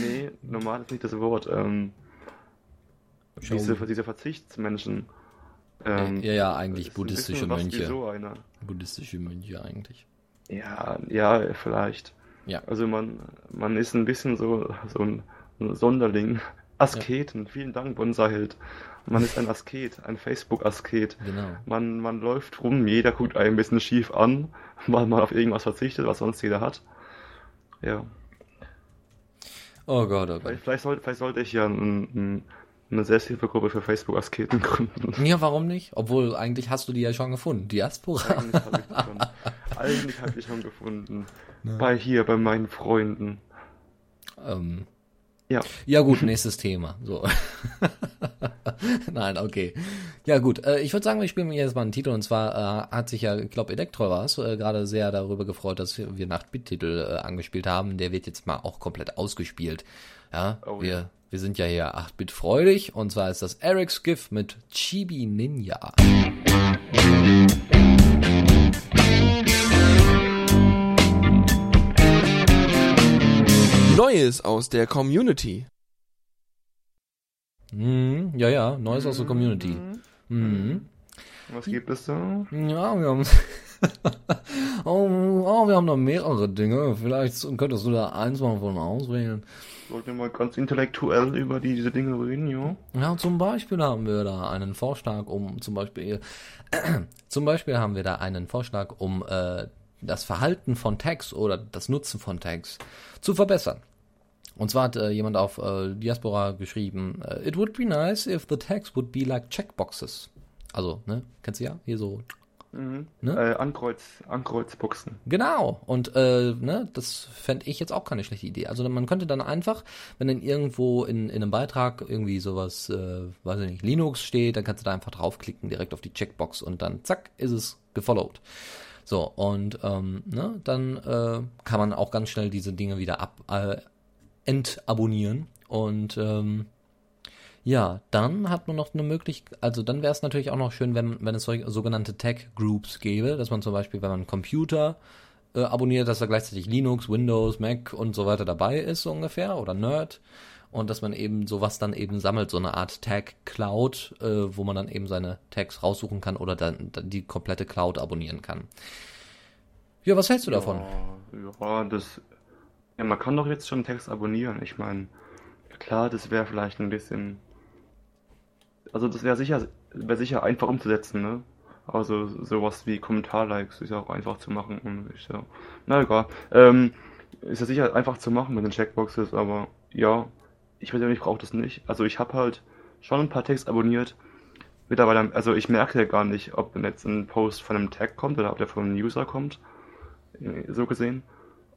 nee, Nomad ist nicht das Wort. Ähm, diese, diese Verzichtsmenschen. Ähm, ja, ja, eigentlich buddhistische Mönche. So einer. Buddhistische Mönche eigentlich. Ja, ja, vielleicht. Ja. Also man, man ist ein bisschen so, so ein Sonderling. Asketen, ja. vielen Dank, Bonsai-Held. Man ist ein Asket, ein Facebook-Asket. Genau. Man, man läuft rum, jeder guckt einen ein bisschen schief an, weil man auf irgendwas verzichtet, was sonst jeder hat. Ja. Oh Gott, oh Gott. Vielleicht, vielleicht, sollte, vielleicht sollte ich ja ein, ein, eine Selbsthilfegruppe für Facebook-Asketen gründen. Ja, warum nicht? Obwohl, eigentlich hast du die ja schon gefunden. Diaspora. Eigentlich habe ich, schon, eigentlich hab ich schon gefunden. Na. Bei hier, bei meinen Freunden. Ähm, ja. Ja gut, nächstes Thema. So. Nein, okay. Ja gut, äh, ich würde sagen, wir spielen jetzt mal einen Titel und zwar äh, hat sich ja, ich glaube, Elektro war es, äh, gerade sehr darüber gefreut, dass wir Nachtbit-Titel äh, angespielt haben. Der wird jetzt mal auch komplett ausgespielt. Ja, oh, wir, ja. wir sind ja hier 8-Bit freudig und zwar ist das Eric's Gift mit Chibi Ninja. Neues aus der Community. Mhm, ja, ja, Neues aus der Community. Mhm. mhm. Was gibt es da? Ja, wir haben. oh, oh, wir haben da mehrere Dinge. Vielleicht könntest du da eins mal von auswählen. Sollten wir mal ganz intellektuell über diese Dinge reden, ja? Ja, zum Beispiel haben wir da einen Vorschlag, um zum Beispiel, äh, zum Beispiel haben wir da einen Vorschlag, um äh, das Verhalten von Tags oder das Nutzen von Tags zu verbessern. Und zwar hat äh, jemand auf äh, Diaspora geschrieben, äh, It would be nice if the tags would be like checkboxes. Also, ne, kennst du ja? Hier so. Mhm. Ne? Äh, Ankreuz, Ankreuzboxen. Genau. Und äh, ne, das fände ich jetzt auch keine schlechte Idee. Also man könnte dann einfach, wenn dann irgendwo in, in einem Beitrag irgendwie sowas, äh, weiß ich nicht, Linux steht, dann kannst du da einfach draufklicken, direkt auf die Checkbox und dann zack, ist es gefollowed. So, und ähm, ne, dann äh, kann man auch ganz schnell diese Dinge wieder ab, äh, entabonnieren. Und ähm, ja, dann hat man noch eine Möglichkeit, also dann wäre es natürlich auch noch schön, wenn, wenn es sogenannte Tech-Groups gäbe, dass man zum Beispiel, wenn man Computer äh, abonniert, dass da gleichzeitig Linux, Windows, Mac und so weiter dabei ist, so ungefähr, oder Nerd. Und dass man eben sowas dann eben sammelt, so eine Art Tag-Cloud, äh, wo man dann eben seine Tags raussuchen kann oder dann, dann die komplette Cloud abonnieren kann. Ja, was hältst du davon? Ja, das ja, man kann doch jetzt schon Text abonnieren. Ich meine, klar, das wäre vielleicht ein bisschen. Also das wäre sicher, wäre sicher einfach umzusetzen, ne? Also sowas wie Kommentar-Likes ist ja auch einfach zu machen und ich so, na egal. Ähm, ist ja sicher einfach zu machen mit den Checkboxes, aber ja, ich persönlich brauche das nicht. Also ich habe halt schon ein paar Tags abonniert. Mittlerweile, also ich merke ja gar nicht, ob jetzt ein Post von einem Tag kommt oder ob der von einem User kommt. So gesehen.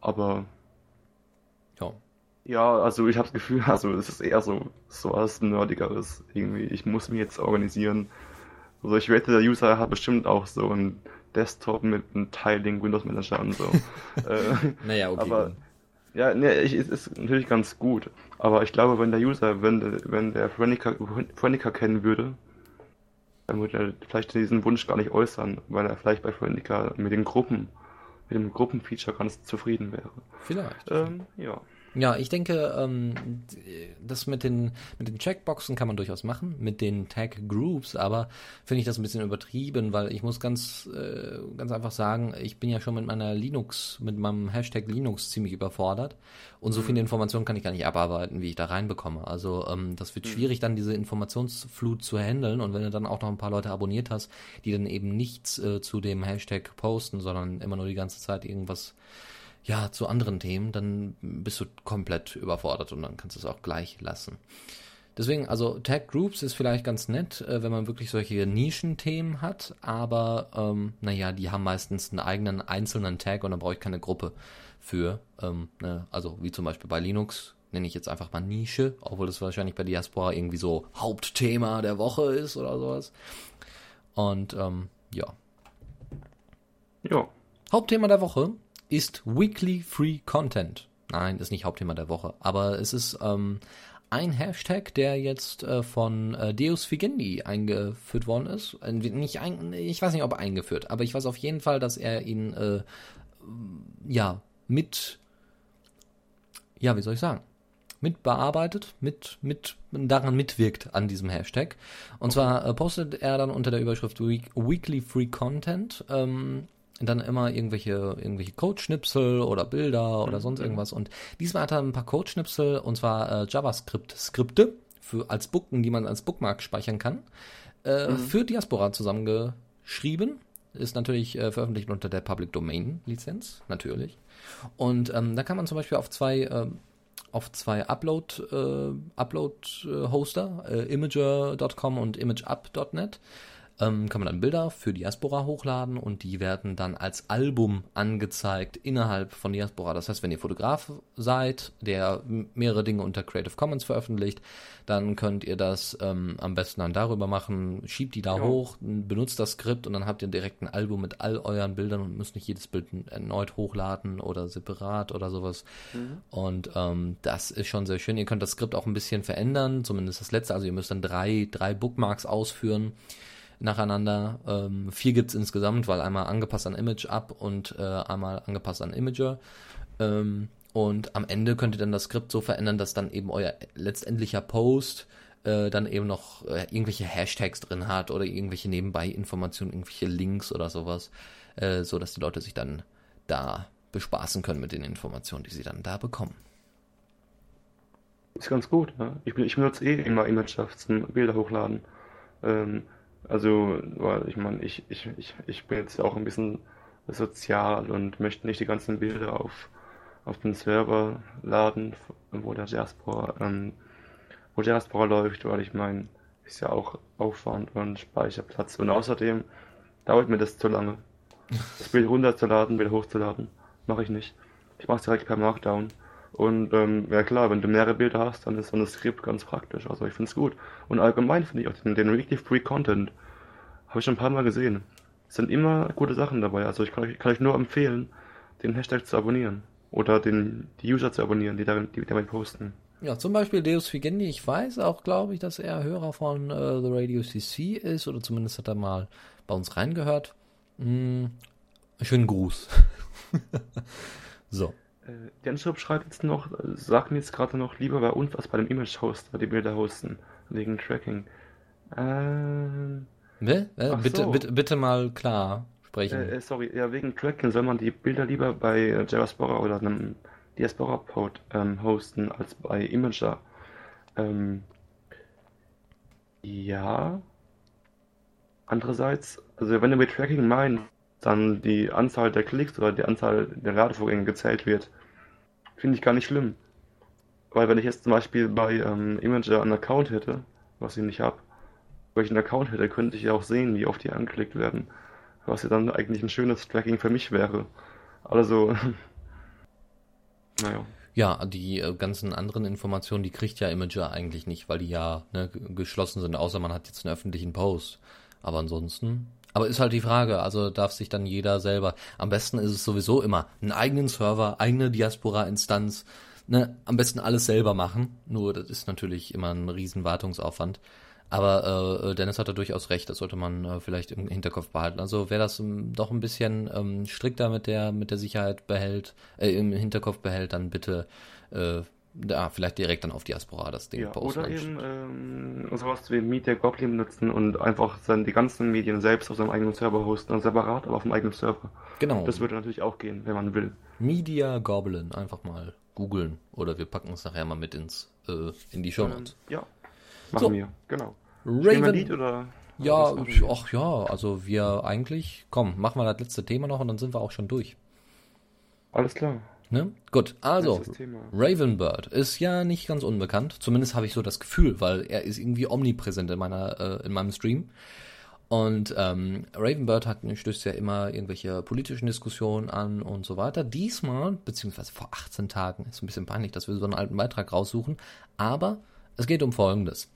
Aber ja. Ja, also ich habe das Gefühl, also es ist eher so, so was Nerdigeres irgendwie. Ich muss mich jetzt organisieren. Also ich wette, der User hat bestimmt auch so einen Desktop mit einem Tiling Windows Manager und so. äh, naja, okay. Aber, ja, ne, ich, es ist natürlich ganz gut. Aber ich glaube, wenn der User, wenn, wenn der Frenica kennen würde, dann würde er vielleicht diesen Wunsch gar nicht äußern, weil er vielleicht bei Frenica mit den Gruppen, mit dem Gruppenfeature ganz zufrieden wäre. Vielleicht. Ähm, ja. Ja, ich denke, ähm, das mit den, mit den Checkboxen kann man durchaus machen, mit den Tag Groups, aber finde ich das ein bisschen übertrieben, weil ich muss ganz, äh, ganz einfach sagen, ich bin ja schon mit meiner Linux, mit meinem Hashtag Linux ziemlich überfordert und so mhm. viele Informationen kann ich gar nicht abarbeiten, wie ich da reinbekomme. Also ähm, das wird mhm. schwierig, dann diese Informationsflut zu handeln und wenn du dann auch noch ein paar Leute abonniert hast, die dann eben nichts äh, zu dem Hashtag posten, sondern immer nur die ganze Zeit irgendwas ja, zu anderen Themen, dann bist du komplett überfordert und dann kannst du es auch gleich lassen. Deswegen, also Tag Groups ist vielleicht ganz nett, äh, wenn man wirklich solche Nischenthemen hat, aber ähm, naja, die haben meistens einen eigenen einzelnen Tag und dann brauche ich keine Gruppe für. Ähm, ne? Also wie zum Beispiel bei Linux nenne ich jetzt einfach mal Nische, obwohl das wahrscheinlich bei Diaspora irgendwie so Hauptthema der Woche ist oder sowas. Und ähm, ja. Ja. Hauptthema der Woche ist Weekly Free Content. Nein, ist nicht Hauptthema der Woche, aber es ist ähm, ein Hashtag, der jetzt äh, von äh, Deus Figendi eingeführt worden ist. Äh, nicht ein, ich weiß nicht, ob er eingeführt, aber ich weiß auf jeden Fall, dass er ihn äh, ja mit ja, wie soll ich sagen? mit bearbeitet, mit, mit daran mitwirkt an diesem Hashtag. Und zwar äh, postet er dann unter der Überschrift Week, Weekly Free Content ähm, dann immer irgendwelche, irgendwelche Code-Schnipsel oder Bilder oder mhm. sonst irgendwas. Und diesmal hat er ein paar Code-Schnipsel und zwar äh, JavaScript-Skripte für als Bookmark, die man als Bookmark speichern kann, äh, mhm. für Diaspora zusammengeschrieben. Ist natürlich äh, veröffentlicht unter der Public Domain Lizenz, natürlich. Und ähm, da kann man zum Beispiel auf zwei äh, auf zwei Upload äh, Upload äh, Hoster, äh, Imager.com und ImageUp.net ähm, kann man dann Bilder für Diaspora hochladen und die werden dann als Album angezeigt innerhalb von Diaspora. Das heißt, wenn ihr Fotograf seid, der mehrere Dinge unter Creative Commons veröffentlicht, dann könnt ihr das ähm, am besten dann darüber machen, schiebt die da ja. hoch, benutzt das Skript und dann habt ihr direkt ein Album mit all euren Bildern und müsst nicht jedes Bild erneut hochladen oder separat oder sowas. Mhm. Und ähm, das ist schon sehr schön. Ihr könnt das Skript auch ein bisschen verändern, zumindest das letzte. Also ihr müsst dann drei, drei Bookmarks ausführen nacheinander. Ähm, vier gibt's insgesamt, weil einmal angepasst an Image Up und äh, einmal angepasst an Imager. Ähm, und am Ende könnt ihr dann das Skript so verändern, dass dann eben euer letztendlicher Post äh, dann eben noch äh, irgendwelche Hashtags drin hat oder irgendwelche Nebenbei-Informationen, irgendwelche Links oder sowas, äh, so dass die Leute sich dann da bespaßen können mit den Informationen, die sie dann da bekommen. Ist ganz gut, ne? Ich, ich benutze eh immer Image zum Bilder hochladen. Ähm, also, weil ich meine, ich, ich, ich, ich bin jetzt auch ein bisschen sozial und möchte nicht die ganzen Bilder auf, auf den Server laden, wo der Diaspora, ähm, wo Diaspora läuft, weil ich meine, ist ja auch Aufwand und Speicherplatz. Und außerdem dauert mir das zu lange. Das Bild runterzuladen, wieder hochzuladen, mache ich nicht. Ich mache es direkt per Markdown. Und ähm, ja klar, wenn du mehrere Bilder hast, dann ist so ein Skript ganz praktisch. Also ich finde es gut. Und allgemein finde ich auch den, den Weekly Free Content. Habe ich schon ein paar Mal gesehen. Es sind immer gute Sachen dabei. Also ich kann euch, kann euch nur empfehlen, den Hashtag zu abonnieren. Oder den, die User zu abonnieren, die, darin, die damit posten. Ja, zum Beispiel Deus Figendi. Ich weiß auch, glaube ich, dass er Hörer von äh, The Radio CC ist. Oder zumindest hat er mal bei uns reingehört. Hm, schönen Gruß. so. Äh, Denschop schreibt jetzt noch, äh, sag mir jetzt gerade noch lieber bei uns als bei dem Image-Hoster, die Bilder hosten, wegen Tracking. Ähm, ne? äh, bitte, so. bitte, bitte mal klar sprechen. Äh, äh, sorry, ja, wegen Tracking soll man die Bilder lieber bei äh, Diaspora oder einem Diaspora-Pod ähm, hosten als bei Imager. Ähm, ja. Andererseits, also wenn du mit Tracking meinst, dann die Anzahl der Klicks oder die Anzahl der Ladevorgänge gezählt wird, finde ich gar nicht schlimm. Weil wenn ich jetzt zum Beispiel bei ähm, Imager einen Account hätte, was ich nicht habe, wenn ich einen Account hätte, könnte ich ja auch sehen, wie oft die angeklickt werden. Was ja dann eigentlich ein schönes Tracking für mich wäre. Also, naja. Ja, die äh, ganzen anderen Informationen, die kriegt ja Imager eigentlich nicht, weil die ja ne, geschlossen sind, außer man hat jetzt einen öffentlichen Post. Aber ansonsten aber ist halt die Frage, also darf sich dann jeder selber, am besten ist es sowieso immer, einen eigenen Server, eigene Diaspora-Instanz, ne, am besten alles selber machen. Nur das ist natürlich immer ein riesen Wartungsaufwand. Aber äh, Dennis hatte durchaus recht, das sollte man äh, vielleicht im Hinterkopf behalten. Also wer das ähm, doch ein bisschen ähm, strikter mit der mit der Sicherheit behält, äh, im Hinterkopf behält, dann bitte äh, ja, vielleicht direkt dann auf Diaspora das Ding ja, posten. Oder eben ähm, sowas wie Meet the Goblin nutzen und einfach dann die ganzen Medien selbst auf seinem eigenen Server hosten, also separat, aber auf dem eigenen Server. Genau. Das würde natürlich auch gehen, wenn man will. Media Goblin, einfach mal googeln oder wir packen es nachher mal mit ins äh, in die Show Notes. Ähm, ja, machen so. wir, genau. Raven. Lied oder? Ja, ach ja, also wir eigentlich, komm, machen wir das letzte Thema noch und dann sind wir auch schon durch. Alles klar. Ne? Gut, also Ravenbird ist ja nicht ganz unbekannt. Zumindest habe ich so das Gefühl, weil er ist irgendwie omnipräsent in meiner äh, in meinem Stream. Und ähm, Ravenbird hat stößt ja immer irgendwelche politischen Diskussionen an und so weiter. Diesmal, beziehungsweise vor 18 Tagen, ist ein bisschen peinlich, dass wir so einen alten Beitrag raussuchen, aber es geht um Folgendes.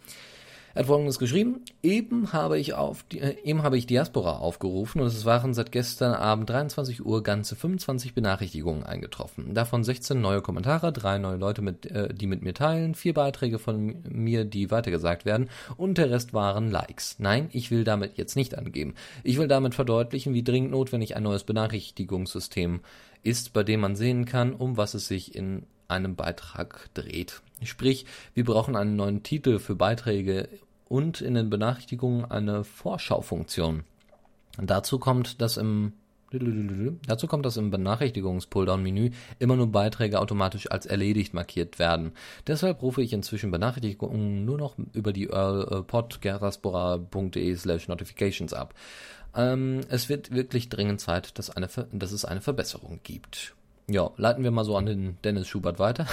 Er hat folgendes geschrieben. Eben habe ich auf äh, eben habe ich Diaspora aufgerufen und es waren seit gestern Abend 23 Uhr ganze 25 Benachrichtigungen eingetroffen. Davon 16 neue Kommentare, drei neue Leute, mit, äh, die mit mir teilen, vier Beiträge von mir, die weitergesagt werden und der Rest waren Likes. Nein, ich will damit jetzt nicht angeben. Ich will damit verdeutlichen, wie dringend notwendig ein neues Benachrichtigungssystem ist, bei dem man sehen kann, um was es sich in einem Beitrag dreht. Sprich, wir brauchen einen neuen Titel für Beiträge und in den Benachrichtigungen eine Vorschaufunktion. Dazu kommt, dass im Dazu kommt, dass im Benachrichtigungs-Pulldown-Menü immer nur Beiträge automatisch als erledigt markiert werden. Deshalb rufe ich inzwischen Benachrichtigungen nur noch über die äh, podgeraspora.de slash notifications ab. Ähm, es wird wirklich dringend Zeit, dass, eine, dass es eine Verbesserung gibt. Ja, leiten wir mal so an den Dennis Schubert weiter.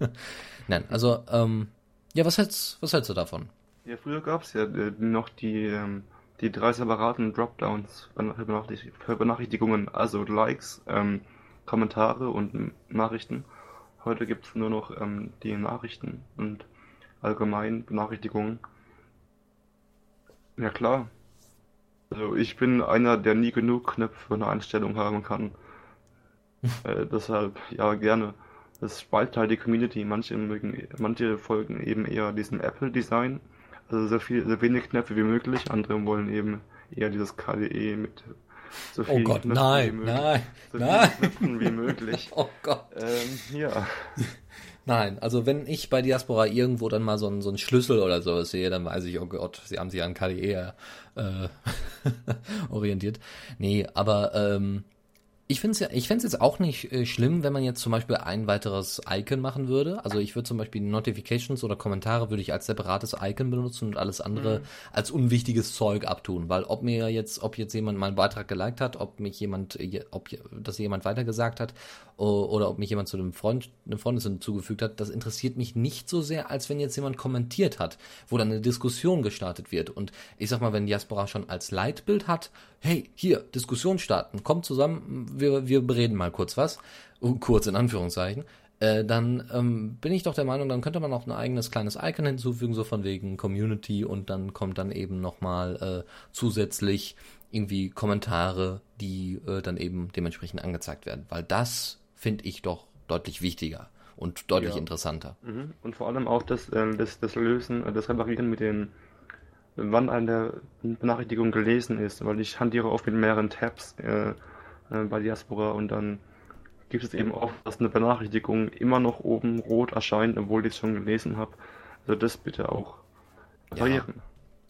Nein, also, ähm, ja, was hältst, was hältst du davon? Ja, früher gab es ja äh, noch die, ähm, die drei separaten Dropdowns für Benachrichtigungen, also Likes, ähm, Kommentare und Nachrichten. Heute gibt es nur noch ähm, die Nachrichten und allgemein Benachrichtigungen. Ja klar. Also ich bin einer, der nie genug Knöpfe für eine Einstellung haben kann. Äh, deshalb, ja, gerne. Das spaltet halt die Community. Manche mögen, manche folgen eben eher diesem Apple-Design, also so viel, so wenig Knöpfe wie möglich. Andere wollen eben eher dieses KDE mit so viel oh Gott, Knöpfen nein, nein, so nein. Knöpfen wie möglich. oh Gott. Ähm, ja. Nein, also wenn ich bei Diaspora irgendwo dann mal so einen, so einen Schlüssel oder sowas sehe, dann weiß ich, oh Gott, sie haben sich an KDE äh, orientiert. Nee, aber ähm, ich finde es ja, ich fände jetzt auch nicht äh, schlimm, wenn man jetzt zum Beispiel ein weiteres Icon machen würde. Also ich würde zum Beispiel Notifications oder Kommentare würde ich als separates Icon benutzen und alles andere mhm. als unwichtiges Zeug abtun. Weil ob mir jetzt, ob jetzt jemand meinen Beitrag geliked hat, ob mich jemand, ob das jemand weitergesagt hat oder ob mich jemand zu einem Freund, eine Freundin hinzugefügt hat, das interessiert mich nicht so sehr, als wenn jetzt jemand kommentiert hat, wo dann eine Diskussion gestartet wird. Und ich sag mal, wenn Diaspora schon als Leitbild hat, hey, hier, Diskussion starten, kommt zusammen, wir, wir bereden mal kurz was, kurz in Anführungszeichen, äh, dann ähm, bin ich doch der Meinung, dann könnte man auch ein eigenes kleines Icon hinzufügen, so von wegen Community und dann kommt dann eben nochmal äh, zusätzlich irgendwie Kommentare, die äh, dann eben dementsprechend angezeigt werden, weil das finde ich doch deutlich wichtiger und deutlich ja. interessanter. Mhm. Und vor allem auch das, äh, das, das Lösen, äh, das Reparieren mit den wann eine Benachrichtigung gelesen ist, weil ich hantiere oft mit mehreren Tabs äh, äh, bei Diaspora und dann gibt es eben oft, dass eine Benachrichtigung immer noch oben rot erscheint, obwohl ich es schon gelesen habe. Also das bitte auch reparieren. Ja.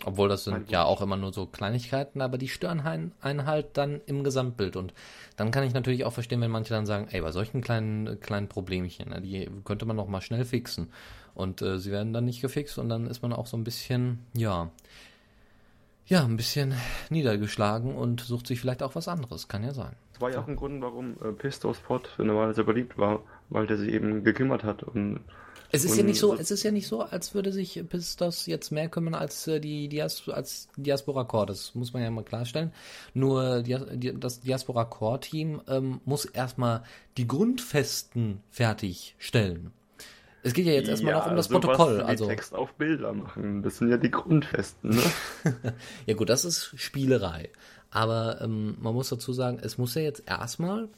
Obwohl das sind ja auch immer nur so Kleinigkeiten, aber die stören einen halt dann im Gesamtbild. Und dann kann ich natürlich auch verstehen, wenn manche dann sagen, ey, bei solchen kleinen, kleinen Problemchen, ne, die könnte man noch mal schnell fixen. Und äh, sie werden dann nicht gefixt und dann ist man auch so ein bisschen, ja, ja, ein bisschen niedergeschlagen und sucht sich vielleicht auch was anderes. Kann ja sein. Das war ja auch ein Grund, warum äh, Pistos Pot normalerweise beliebt war, weil der sich eben gekümmert hat und es ist und ja nicht so, es ist ja nicht so, als würde sich Pistos jetzt mehr kümmern als äh, die Dias als Diaspora Core. Das muss man ja mal klarstellen. Nur das Diaspora Core Team ähm, muss erstmal die Grundfesten fertigstellen. Es geht ja jetzt erstmal ja, noch um das Protokoll. Also Text auf Bilder machen, das sind ja die Grundfesten. Ne? ja gut, das ist Spielerei. Aber ähm, man muss dazu sagen, es muss ja jetzt erstmal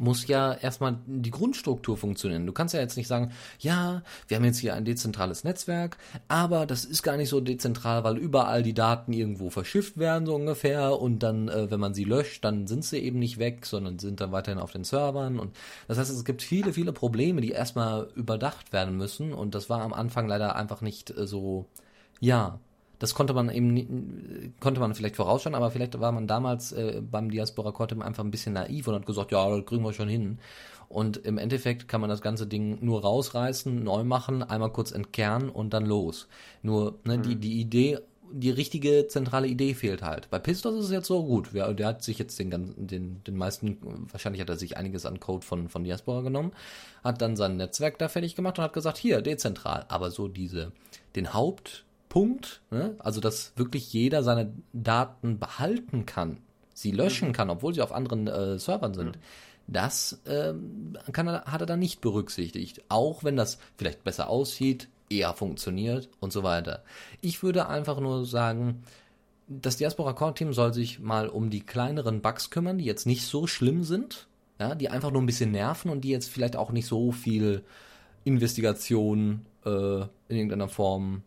muss ja erstmal die Grundstruktur funktionieren. Du kannst ja jetzt nicht sagen, ja, wir haben jetzt hier ein dezentrales Netzwerk, aber das ist gar nicht so dezentral, weil überall die Daten irgendwo verschifft werden, so ungefähr, und dann, äh, wenn man sie löscht, dann sind sie eben nicht weg, sondern sind dann weiterhin auf den Servern. Und das heißt, es gibt viele, viele Probleme, die erstmal überdacht werden müssen. Und das war am Anfang leider einfach nicht äh, so, ja, das konnte man eben konnte man vielleicht vorausschauen, aber vielleicht war man damals äh, beim Diaspora Quartem einfach ein bisschen naiv und hat gesagt, ja, das kriegen wir schon hin. Und im Endeffekt kann man das ganze Ding nur rausreißen, neu machen, einmal kurz entkernen und dann los. Nur ne, mhm. die die Idee die richtige zentrale Idee fehlt halt. Bei Pistos ist es jetzt so gut. Der, der hat sich jetzt den ganzen, den, den meisten, wahrscheinlich hat er sich einiges an Code von, von Diaspora genommen, hat dann sein Netzwerk da fertig gemacht und hat gesagt, hier, dezentral. Aber so diese, den Haupt, Punkt, ne? also dass wirklich jeder seine Daten behalten kann, sie löschen mhm. kann, obwohl sie auf anderen äh, Servern sind, mhm. das ähm, kann hat er dann nicht berücksichtigt. Auch wenn das vielleicht besser aussieht, eher funktioniert und so weiter. Ich würde einfach nur sagen, das Diaspora Core Team soll sich mal um die kleineren Bugs kümmern, die jetzt nicht so schlimm sind, ja, die einfach nur ein bisschen nerven und die jetzt vielleicht auch nicht so viel Investigation äh, in irgendeiner Form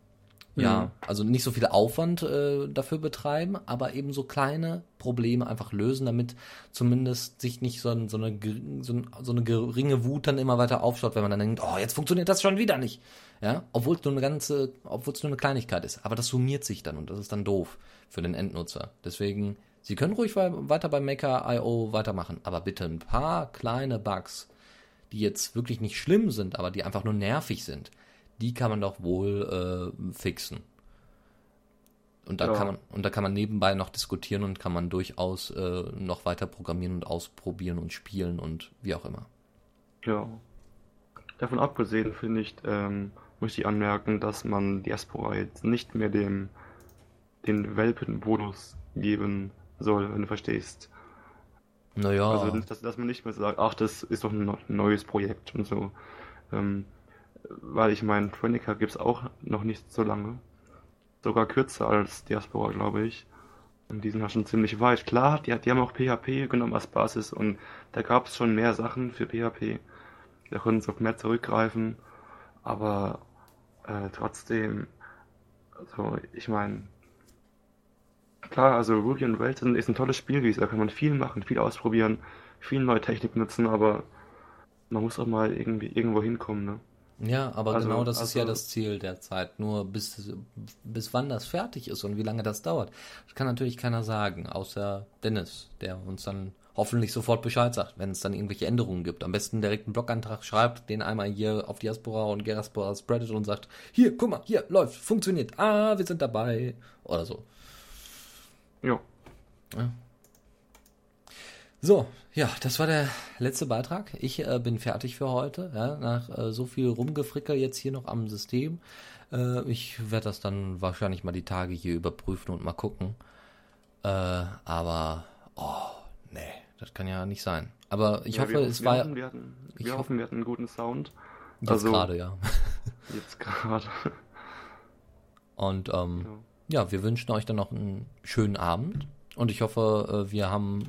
ja, also nicht so viel Aufwand äh, dafür betreiben, aber eben so kleine Probleme einfach lösen, damit zumindest sich nicht so, ein, so, eine, so, ein, so eine geringe Wut dann immer weiter aufschaut, wenn man dann denkt, oh, jetzt funktioniert das schon wieder nicht. Ja, obwohl es nur eine ganze, obwohl es nur eine Kleinigkeit ist. Aber das summiert sich dann und das ist dann doof für den Endnutzer. Deswegen, Sie können ruhig weiter bei Maker.io weitermachen, aber bitte ein paar kleine Bugs, die jetzt wirklich nicht schlimm sind, aber die einfach nur nervig sind die kann man doch wohl äh, fixen. Und da ja. kann man und da kann man nebenbei noch diskutieren und kann man durchaus äh, noch weiter programmieren und ausprobieren und spielen und wie auch immer. Ja. Davon abgesehen finde ich, ähm, muss ich anmerken, dass man Diaspora jetzt nicht mehr dem den Welpen-Bonus geben soll, wenn du verstehst. Naja. Also dass, dass man nicht mehr sagt, ach, das ist doch ein neues Projekt und so. Ähm, weil ich meine, Tranica gibt es auch noch nicht so lange. Sogar kürzer als Diaspora, glaube ich. Und die sind ja schon ziemlich weit. Klar, die, die haben auch PHP genommen als Basis und da gab es schon mehr Sachen für PHP. Da konnten sie auf mehr zurückgreifen. Aber äh, trotzdem, also ich meine, klar, also Ruby on Rails ist ein tolles Spiel, da kann man viel machen, viel ausprobieren, viel neue Technik nutzen, aber man muss auch mal irgendwie irgendwo hinkommen, ne? Ja, aber also, genau das also, ist ja also das Ziel der Zeit. Nur bis, bis wann das fertig ist und wie lange das dauert, das kann natürlich keiner sagen, außer Dennis, der uns dann hoffentlich sofort Bescheid sagt, wenn es dann irgendwelche Änderungen gibt. Am besten direkt einen Blogantrag schreibt, den einmal hier auf Diaspora und Geraspora spreadet und sagt, hier, guck mal, hier, läuft, funktioniert, ah, wir sind dabei, oder so. Jo. Ja. So, ja, das war der letzte Beitrag. Ich äh, bin fertig für heute. Ja, nach äh, so viel Rumgefrickel jetzt hier noch am System. Äh, ich werde das dann wahrscheinlich mal die Tage hier überprüfen und mal gucken. Äh, aber, oh, nee, das kann ja nicht sein. Aber ich ja, hoffe, wir, es war. Hatten, wir hatten, wir hoffen, hoffen, wir hatten einen guten Sound. Jetzt also, gerade, ja. Jetzt gerade. Und ähm, ja. ja, wir wünschen euch dann noch einen schönen Abend. Und ich hoffe, äh, wir haben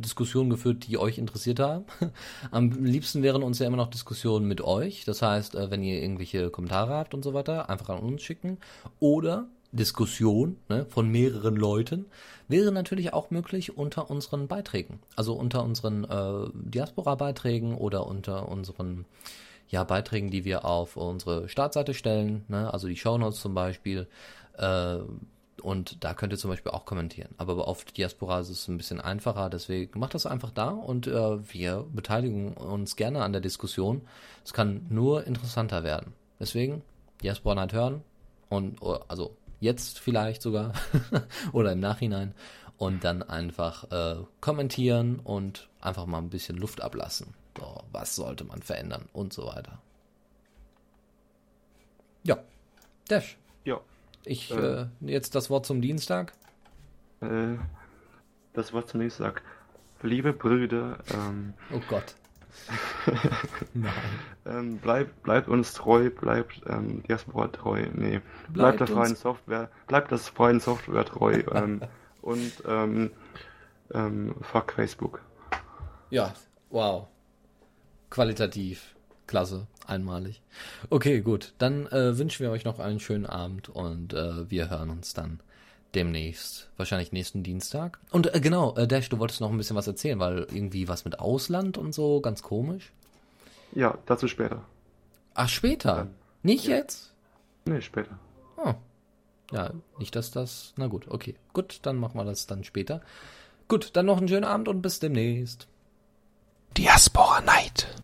Diskussionen geführt, die euch interessiert haben. Am liebsten wären uns ja immer noch Diskussionen mit euch. Das heißt, äh, wenn ihr irgendwelche Kommentare habt und so weiter, einfach an uns schicken. Oder Diskussion ne, von mehreren Leuten wäre natürlich auch möglich unter unseren Beiträgen. Also unter unseren äh, Diaspora-Beiträgen oder unter unseren ja, Beiträgen, die wir auf unsere Startseite stellen. Ne? Also die Shownotes zum Beispiel. Äh, und da könnt ihr zum Beispiel auch kommentieren. Aber auf Diaspora ist es ein bisschen einfacher, deswegen macht das einfach da und äh, wir beteiligen uns gerne an der Diskussion. Es kann nur interessanter werden. Deswegen Diaspora Night hören und also jetzt vielleicht sogar oder im Nachhinein und dann einfach äh, kommentieren und einfach mal ein bisschen Luft ablassen. So, was sollte man verändern und so weiter. Ja, Dash. Ich, äh, äh, jetzt das Wort zum Dienstag. Äh, das Wort zum Dienstag. Liebe Brüder, ähm, Oh Gott. Nein. ähm, bleibt, bleibt uns treu, bleibt ähm, Diaspora treu, nee. Bleibt, bleibt der freien Software, bleibt das freien Software treu ähm, und ähm, ähm, fuck Facebook. Ja, wow. qualitativ klasse, einmalig. Okay, gut. Dann äh, wünschen wir euch noch einen schönen Abend und äh, wir hören uns dann demnächst. Wahrscheinlich nächsten Dienstag. Und äh, genau, äh, Dash, du wolltest noch ein bisschen was erzählen, weil irgendwie was mit Ausland und so, ganz komisch. Ja, dazu später. Ach, später? Ja. Nicht ja. jetzt? Nee, später. Oh. Ja, nicht, dass das. Na gut, okay. Gut, dann machen wir das dann später. Gut, dann noch einen schönen Abend und bis demnächst. Diaspora Night.